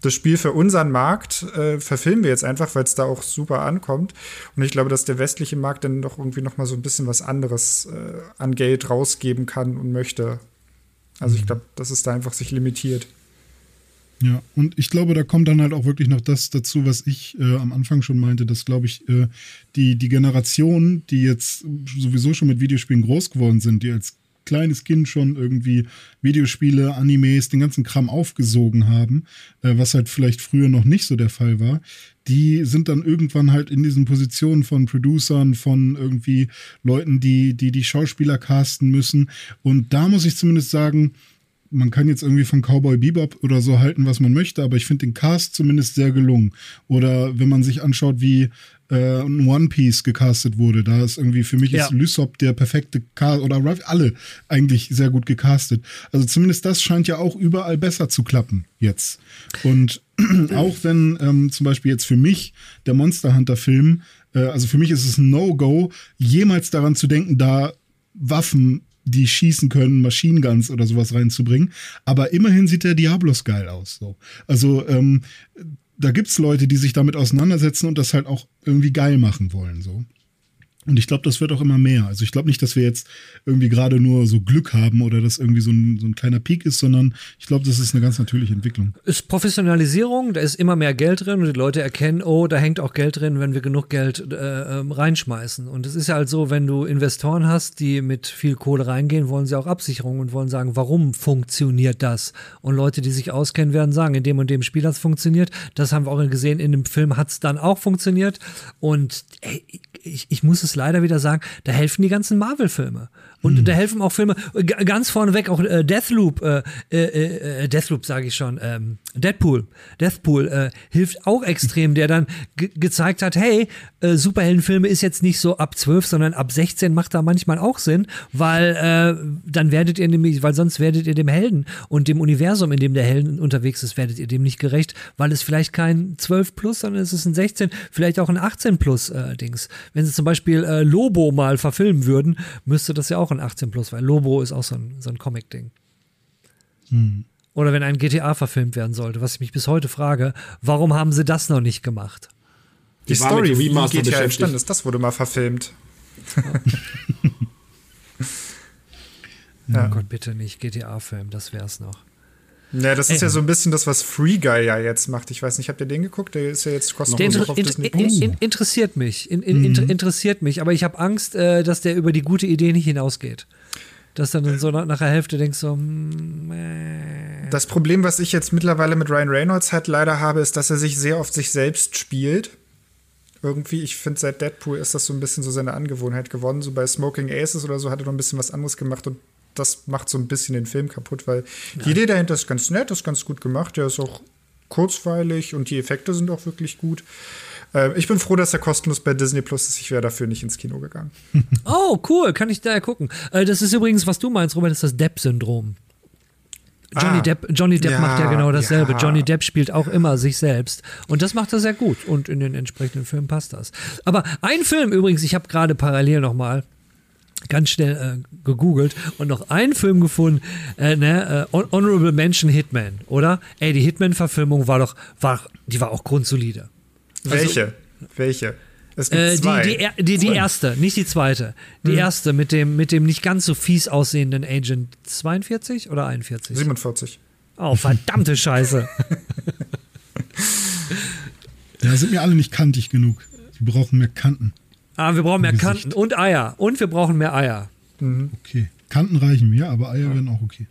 das Spiel für unseren Markt äh, verfilmen wir jetzt einfach, weil es da auch super ankommt. Und ich glaube, dass der westliche Markt dann doch irgendwie noch mal so ein bisschen was anderes äh, an Geld rausgeben kann und möchte. Also ich glaube, dass es da einfach sich limitiert. Ja, und ich glaube, da kommt dann halt auch wirklich noch das dazu, was ich äh, am Anfang schon meinte, dass, glaube ich, äh, die, die Generation, die jetzt sowieso schon mit Videospielen groß geworden sind, die als kleines Kind schon irgendwie Videospiele, Animes, den ganzen Kram aufgesogen haben, äh, was halt vielleicht früher noch nicht so der Fall war, die sind dann irgendwann halt in diesen Positionen von Producern, von irgendwie Leuten, die die, die Schauspieler casten müssen. Und da muss ich zumindest sagen, man kann jetzt irgendwie von Cowboy Bebop oder so halten, was man möchte, aber ich finde den Cast zumindest sehr gelungen. Oder wenn man sich anschaut, wie äh, One Piece gecastet wurde, da ist irgendwie für mich ja. ist Lysop der perfekte Cast oder alle eigentlich sehr gut gecastet. Also zumindest das scheint ja auch überall besser zu klappen jetzt. Und auch wenn ähm, zum Beispiel jetzt für mich der Monster Hunter Film, äh, also für mich ist es ein No-Go, jemals daran zu denken, da Waffen die schießen können, Machine Guns oder sowas reinzubringen. Aber immerhin sieht der Diablos geil aus. So. Also ähm, da gibt's Leute, die sich damit auseinandersetzen und das halt auch irgendwie geil machen wollen. So. Und ich glaube, das wird auch immer mehr. Also ich glaube nicht, dass wir jetzt irgendwie gerade nur so Glück haben oder dass irgendwie so ein, so ein kleiner Peak ist, sondern ich glaube, das ist eine ganz natürliche Entwicklung. Ist Professionalisierung, da ist immer mehr Geld drin und die Leute erkennen, oh, da hängt auch Geld drin, wenn wir genug Geld äh, ähm, reinschmeißen. Und es ist ja halt so, wenn du Investoren hast, die mit viel Kohle reingehen, wollen sie auch Absicherung und wollen sagen, warum funktioniert das? Und Leute, die sich auskennen, werden sagen, in dem und dem Spiel hat es funktioniert. Das haben wir auch gesehen, in dem Film hat es dann auch funktioniert. Und ey, ich, ich muss es leider wieder sagen, da helfen die ganzen Marvel-Filme. Und hm. da helfen auch Filme, ganz vorneweg auch äh, Deathloop, äh, äh, äh Deathloop sage ich schon, ähm, Deadpool, Deathpool äh, hilft auch extrem, der dann gezeigt hat, hey, äh, Superheldenfilme ist jetzt nicht so ab 12, sondern ab 16 macht da manchmal auch Sinn, weil äh, dann werdet ihr nämlich, weil sonst werdet ihr dem Helden und dem Universum, in dem der Helden unterwegs ist, werdet ihr dem nicht gerecht, weil es vielleicht kein 12 plus, sondern es ist ein 16, vielleicht auch ein 18 plus äh, Dings. Wenn sie zum Beispiel äh, Lobo mal verfilmen würden, müsste das ja auch ein 18 plus, weil Lobo ist auch so ein, so ein Comic-Ding. Hm. Oder wenn ein GTA verfilmt werden sollte, was ich mich bis heute frage, warum haben sie das noch nicht gemacht? Die, Die Story, wie GTA entstanden ist, das wurde mal verfilmt. ja. Oh Gott, bitte nicht GTA-Film, das wär's noch. Ja, das ist Ey. ja so ein bisschen das, was Free Guy ja jetzt macht. Ich weiß nicht, habt ihr den geguckt? Der ist ja jetzt kostenlos inter auf Disney in, in, Interessiert mich, in, mhm. interessiert mich, aber ich habe Angst, äh, dass der über die gute Idee nicht hinausgeht. Dass dann so nach, nach der Hälfte denkst so, mm, äh. Das Problem, was ich jetzt mittlerweile mit Ryan Reynolds halt leider habe, ist, dass er sich sehr oft sich selbst spielt. Irgendwie, ich finde, seit Deadpool ist das so ein bisschen so seine Angewohnheit geworden. So bei Smoking Aces oder so hat er noch ein bisschen was anderes gemacht und das macht so ein bisschen den Film kaputt, weil ja. die Idee dahinter ist ganz nett, ist ganz gut gemacht, der ist auch kurzweilig und die Effekte sind auch wirklich gut. Äh, ich bin froh, dass er kostenlos bei Disney Plus ist. Ich wäre dafür nicht ins Kino gegangen. oh, cool, kann ich da gucken. Äh, das ist übrigens, was du meinst, Robert, ist das Depp-Syndrom. Johnny ah, Depp, Johnny Depp ja, macht ja genau dasselbe. Ja. Johnny Depp spielt auch immer sich selbst. Und das macht er sehr gut. Und in den entsprechenden Filmen passt das. Aber ein Film übrigens, ich habe gerade parallel nochmal ganz schnell äh, gegoogelt und noch einen Film gefunden, äh, ne, äh, Honorable Mention Hitman, oder? Ey, die Hitman-Verfilmung war doch, war, die war auch grundsolide. Welche? Also, Welche? Es gibt äh, zwei. Die, die, die, die, erste, nicht die zweite. Die hm. erste mit dem, mit dem nicht ganz so fies aussehenden Agent 42 oder 41? 47. Oh, verdammte Scheiße. ja, sind mir alle nicht kantig genug. Die brauchen mehr Kanten. Ah, wir brauchen mehr Kanten und Eier. Und wir brauchen mehr Eier. Mhm. Okay. Kanten reichen mir, aber Eier ja. werden auch okay.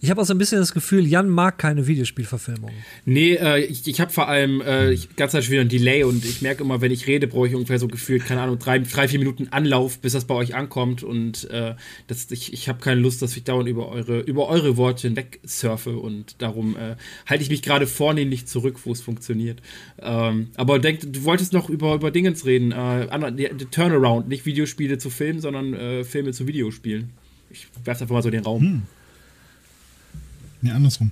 Ich habe auch so ein bisschen das Gefühl, Jan mag keine Videospielverfilmungen. Nee, äh, ich, ich habe vor allem äh, ich, ganz Zeit wieder ein Delay und ich merke immer, wenn ich rede, brauche ich ungefähr so gefühlt, keine Ahnung, drei, drei vier Minuten Anlauf, bis das bei euch ankommt und äh, das, ich, ich habe keine Lust, dass ich dauernd über eure, über eure Worte hinweg surfe und darum äh, halte ich mich gerade vornehmlich zurück, wo es funktioniert. Ähm, aber denk, du wolltest noch über, über Dingens reden, äh, die, die Turnaround, nicht Videospiele zu Filmen, sondern äh, Filme zu Videospielen. Ich werfe einfach mal so den Raum. Hm. Nee, andersrum.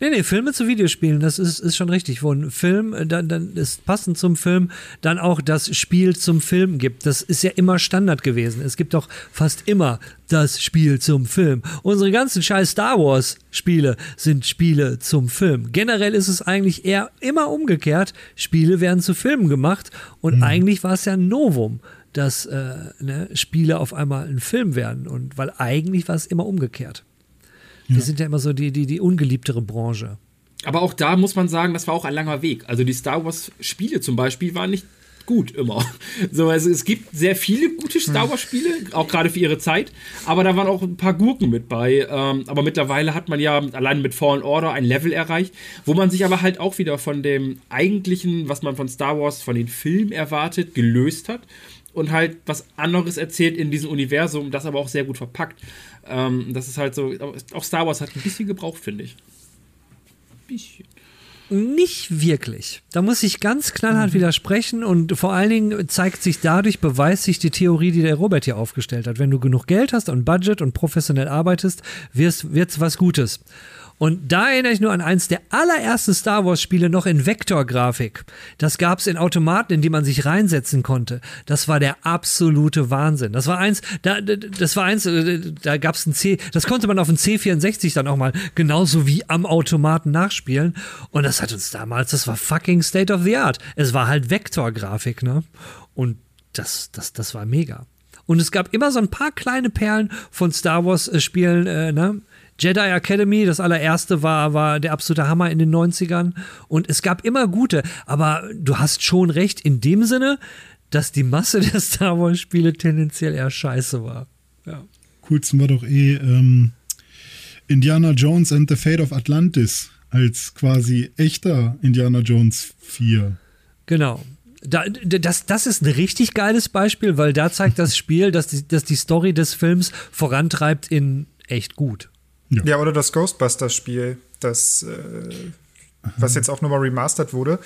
Nee, nee, Filme zu Videospielen, das ist, ist schon richtig. Wo ein Film, äh, dann, dann ist passend zum Film, dann auch das Spiel zum Film gibt. Das ist ja immer Standard gewesen. Es gibt doch fast immer das Spiel zum Film. Unsere ganzen scheiß Star Wars Spiele sind Spiele zum Film. Generell ist es eigentlich eher immer umgekehrt. Spiele werden zu Filmen gemacht und mhm. eigentlich war es ja ein Novum dass äh, ne, Spiele auf einmal ein Film werden. Und weil eigentlich war es immer umgekehrt. Ja. Wir sind ja immer so die, die, die ungeliebtere Branche. Aber auch da muss man sagen, das war auch ein langer Weg. Also die Star Wars-Spiele zum Beispiel waren nicht gut immer. So, also es gibt sehr viele gute Star Wars-Spiele, auch gerade für ihre Zeit, aber da waren auch ein paar Gurken mit bei. Ähm, aber mittlerweile hat man ja allein mit Fallen Order ein Level erreicht, wo man sich aber halt auch wieder von dem eigentlichen, was man von Star Wars, von den Filmen erwartet, gelöst hat und halt was anderes erzählt in diesem Universum, das aber auch sehr gut verpackt. Ähm, das ist halt so, auch Star Wars hat ein bisschen gebraucht, finde ich. Bisschen. Nicht wirklich. Da muss ich ganz knallhart mhm. widersprechen und vor allen Dingen zeigt sich dadurch, beweist sich die Theorie, die der Robert hier aufgestellt hat. Wenn du genug Geld hast und Budget und professionell arbeitest, wird es was Gutes. Und da erinnere ich nur an eins der allerersten Star Wars-Spiele noch in Vektorgrafik. Das gab es in Automaten, in die man sich reinsetzen konnte. Das war der absolute Wahnsinn. Das war eins, da, das war eins, äh, da gab es ein C, das konnte man auf dem C64 dann auch mal genauso wie am Automaten nachspielen. Und das hat uns damals, das war fucking State of the Art. Es war halt Vektorgrafik, ne? Und das, das, das war mega. Und es gab immer so ein paar kleine Perlen von Star Wars-Spielen, äh, ne? Jedi Academy, das allererste war, war der absolute Hammer in den 90ern. Und es gab immer gute, aber du hast schon recht in dem Sinne, dass die Masse der Star Wars-Spiele tendenziell eher scheiße war. Ja. Coolsten war doch eh ähm, Indiana Jones and the Fate of Atlantis als quasi echter Indiana Jones 4. Genau. Da, das, das ist ein richtig geiles Beispiel, weil da zeigt das Spiel, dass die, dass die Story des Films vorantreibt in echt gut. Ja, ja oder das Ghostbusters-Spiel, das, äh, was jetzt auch nochmal remastert wurde,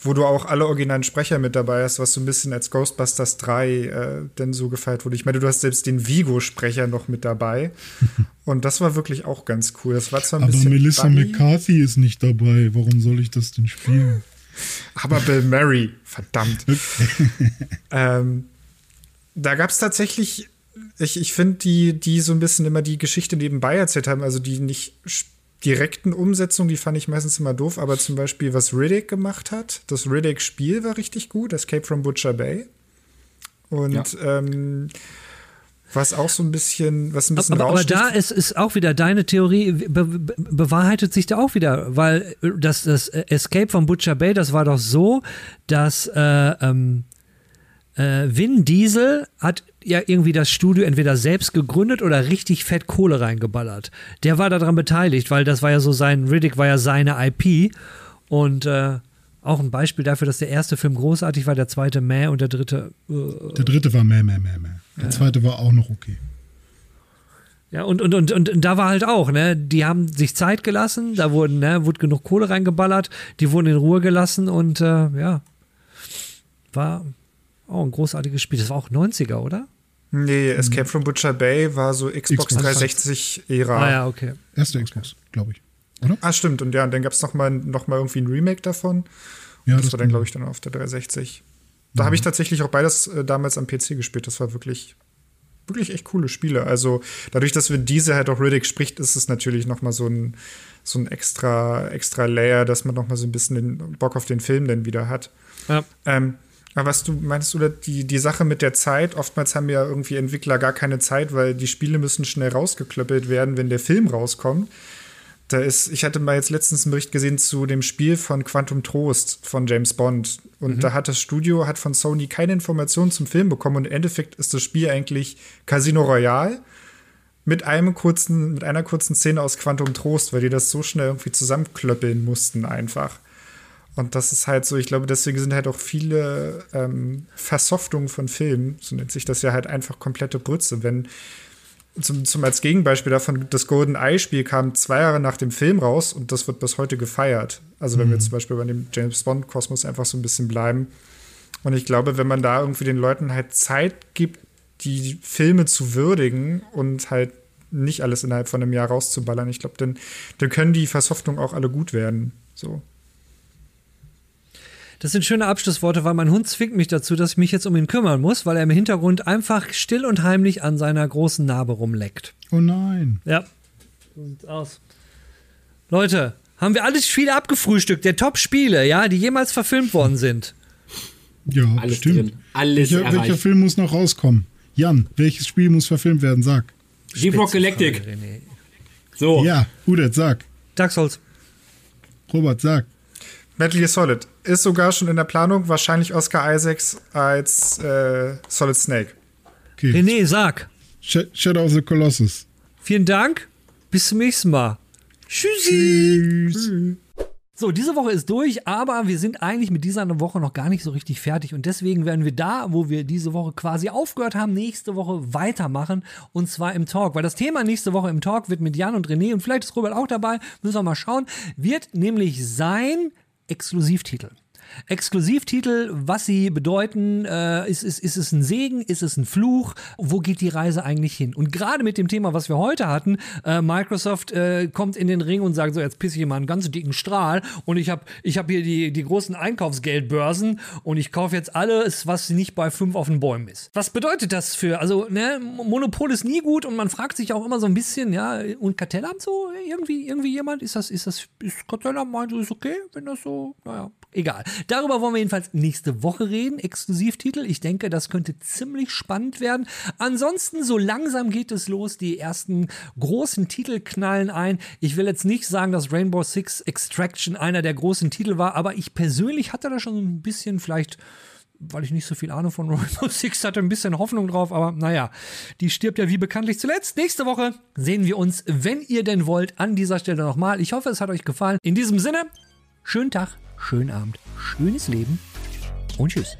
wo du auch alle originalen Sprecher mit dabei hast, was so ein bisschen als Ghostbusters 3 äh, denn so gefeiert wurde. Ich meine, du hast selbst den Vigo-Sprecher noch mit dabei. Und das war wirklich auch ganz cool. Das war zwar ein Aber bisschen. Melissa Bunny. McCarthy ist nicht dabei. Warum soll ich das denn spielen? Aber Bill Murray, verdammt. Ähm, da gab es tatsächlich ich, ich finde, die, die so ein bisschen immer die Geschichte nebenbei erzählt haben, also die nicht direkten Umsetzungen, die fand ich meistens immer doof, aber zum Beispiel, was Riddick gemacht hat, das Riddick-Spiel war richtig gut, Escape from Butcher Bay. Und ja. ähm, was auch so ein bisschen, was ein bisschen Aber, aber da ist, ist auch wieder deine Theorie, be, be, bewahrheitet sich da auch wieder, weil das, das Escape from Butcher Bay, das war doch so, dass äh, ähm, äh, Vin Diesel hat ja irgendwie das Studio entweder selbst gegründet oder richtig fett Kohle reingeballert. Der war daran beteiligt, weil das war ja so sein, Riddick war ja seine IP und äh, auch ein Beispiel dafür, dass der erste Film großartig war, der zweite mäh und der dritte. Äh, der dritte war mäh, mäh, mäh, mäh. Der ja. zweite war auch noch okay. Ja, und, und, und, und, da war halt auch, ne, die haben sich Zeit gelassen, da wurden, ne, wurde genug Kohle reingeballert, die wurden in Ruhe gelassen und äh, ja, war auch ein großartiges Spiel. Das war auch 90er, oder? Nee, Escape from Butcher Bay war so Xbox, Xbox 360-Ära. Ah ja, okay. Erste Xbox, glaube ich. Oder? Ah, stimmt. Und ja, und dann gab es noch mal, noch mal irgendwie ein Remake davon. Ja, das, das war dann, glaube ich, dann auf der 360. Da mhm. habe ich tatsächlich auch beides äh, damals am PC gespielt. Das war wirklich, wirklich echt coole Spiele. Also dadurch, dass wir diese halt auch Riddick spricht, ist es natürlich noch mal so ein, so ein extra, extra Layer, dass man noch mal so ein bisschen den Bock auf den Film dann wieder hat. Ja. Ähm, aber was du meinst du, die, die Sache mit der Zeit, oftmals haben ja irgendwie Entwickler gar keine Zeit, weil die Spiele müssen schnell rausgeklöppelt werden, wenn der Film rauskommt. Da ist, ich hatte mal jetzt letztens einen Bericht gesehen zu dem Spiel von Quantum Trost von James Bond. Und mhm. da hat das Studio, hat von Sony keine Informationen zum Film bekommen. Und im Endeffekt ist das Spiel eigentlich Casino Royale mit einem kurzen, mit einer kurzen Szene aus Quantum Trost, weil die das so schnell irgendwie zusammenklöppeln mussten einfach. Und das ist halt so, ich glaube, deswegen sind halt auch viele ähm, Versoftungen von Filmen, so nennt sich das ja halt einfach komplette Brütze. Wenn zum, zum als Gegenbeispiel davon, das Golden Eye-Spiel kam zwei Jahre nach dem Film raus und das wird bis heute gefeiert. Also wenn mhm. wir zum Beispiel bei dem James Bond-Kosmos einfach so ein bisschen bleiben. Und ich glaube, wenn man da irgendwie den Leuten halt Zeit gibt, die Filme zu würdigen und halt nicht alles innerhalb von einem Jahr rauszuballern. Ich glaube, dann, dann können die Versoftung auch alle gut werden. So. Das sind schöne Abschlussworte, weil mein Hund zwingt mich dazu, dass ich mich jetzt um ihn kümmern muss, weil er im Hintergrund einfach still und heimlich an seiner großen Narbe rumleckt. Oh nein. Ja. So sieht's aus. Leute, haben wir alle Spiele abgefrühstückt, der Top-Spiele, ja, die jemals verfilmt worden sind. Ja, Alles stimmt. drin. Alles welcher, erreicht. welcher Film muss noch rauskommen? Jan, welches Spiel muss verfilmt werden? Sag. Deep Rock Galactic. So. Ja, Udet, sag. Dark Souls. Robert, sag. Metal Gear Solid ist sogar schon in der Planung, wahrscheinlich Oscar Isaacs als äh, Solid Snake. Okay. René, sag. Sh Shadow of the Colossus. Vielen Dank. Bis zum nächsten Mal. Tschüssi. Tschüss. So, diese Woche ist durch, aber wir sind eigentlich mit dieser Woche noch gar nicht so richtig fertig und deswegen werden wir da, wo wir diese Woche quasi aufgehört haben, nächste Woche weitermachen und zwar im Talk, weil das Thema nächste Woche im Talk wird mit Jan und René und vielleicht ist Robert auch dabei, müssen wir mal schauen, wird nämlich sein Exklusivtitel. Exklusivtitel, was sie bedeuten, äh, ist, ist, ist es ein Segen, ist es ein Fluch, wo geht die Reise eigentlich hin? Und gerade mit dem Thema, was wir heute hatten, äh, Microsoft äh, kommt in den Ring und sagt so, jetzt pisse ich mal einen ganz dicken Strahl und ich habe ich hab hier die, die großen Einkaufsgeldbörsen und ich kaufe jetzt alles, was nicht bei fünf auf den Bäumen ist. Was bedeutet das für, also ne, Monopol ist nie gut und man fragt sich auch immer so ein bisschen, ja, und Kartellamt so, irgendwie, irgendwie jemand, ist das, ist das, ist Kartellamt meint, so, ist okay, wenn das so, naja, egal. Darüber wollen wir jedenfalls nächste Woche reden. Exklusivtitel. Ich denke, das könnte ziemlich spannend werden. Ansonsten, so langsam geht es los. Die ersten großen Titel knallen ein. Ich will jetzt nicht sagen, dass Rainbow Six Extraction einer der großen Titel war, aber ich persönlich hatte da schon ein bisschen vielleicht weil ich nicht so viel Ahnung von Rainbow Six hatte, ein bisschen Hoffnung drauf, aber naja, die stirbt ja wie bekanntlich zuletzt. Nächste Woche sehen wir uns, wenn ihr denn wollt, an dieser Stelle nochmal. Ich hoffe, es hat euch gefallen. In diesem Sinne, schönen Tag, schönen Abend, schönes Leben und tschüss.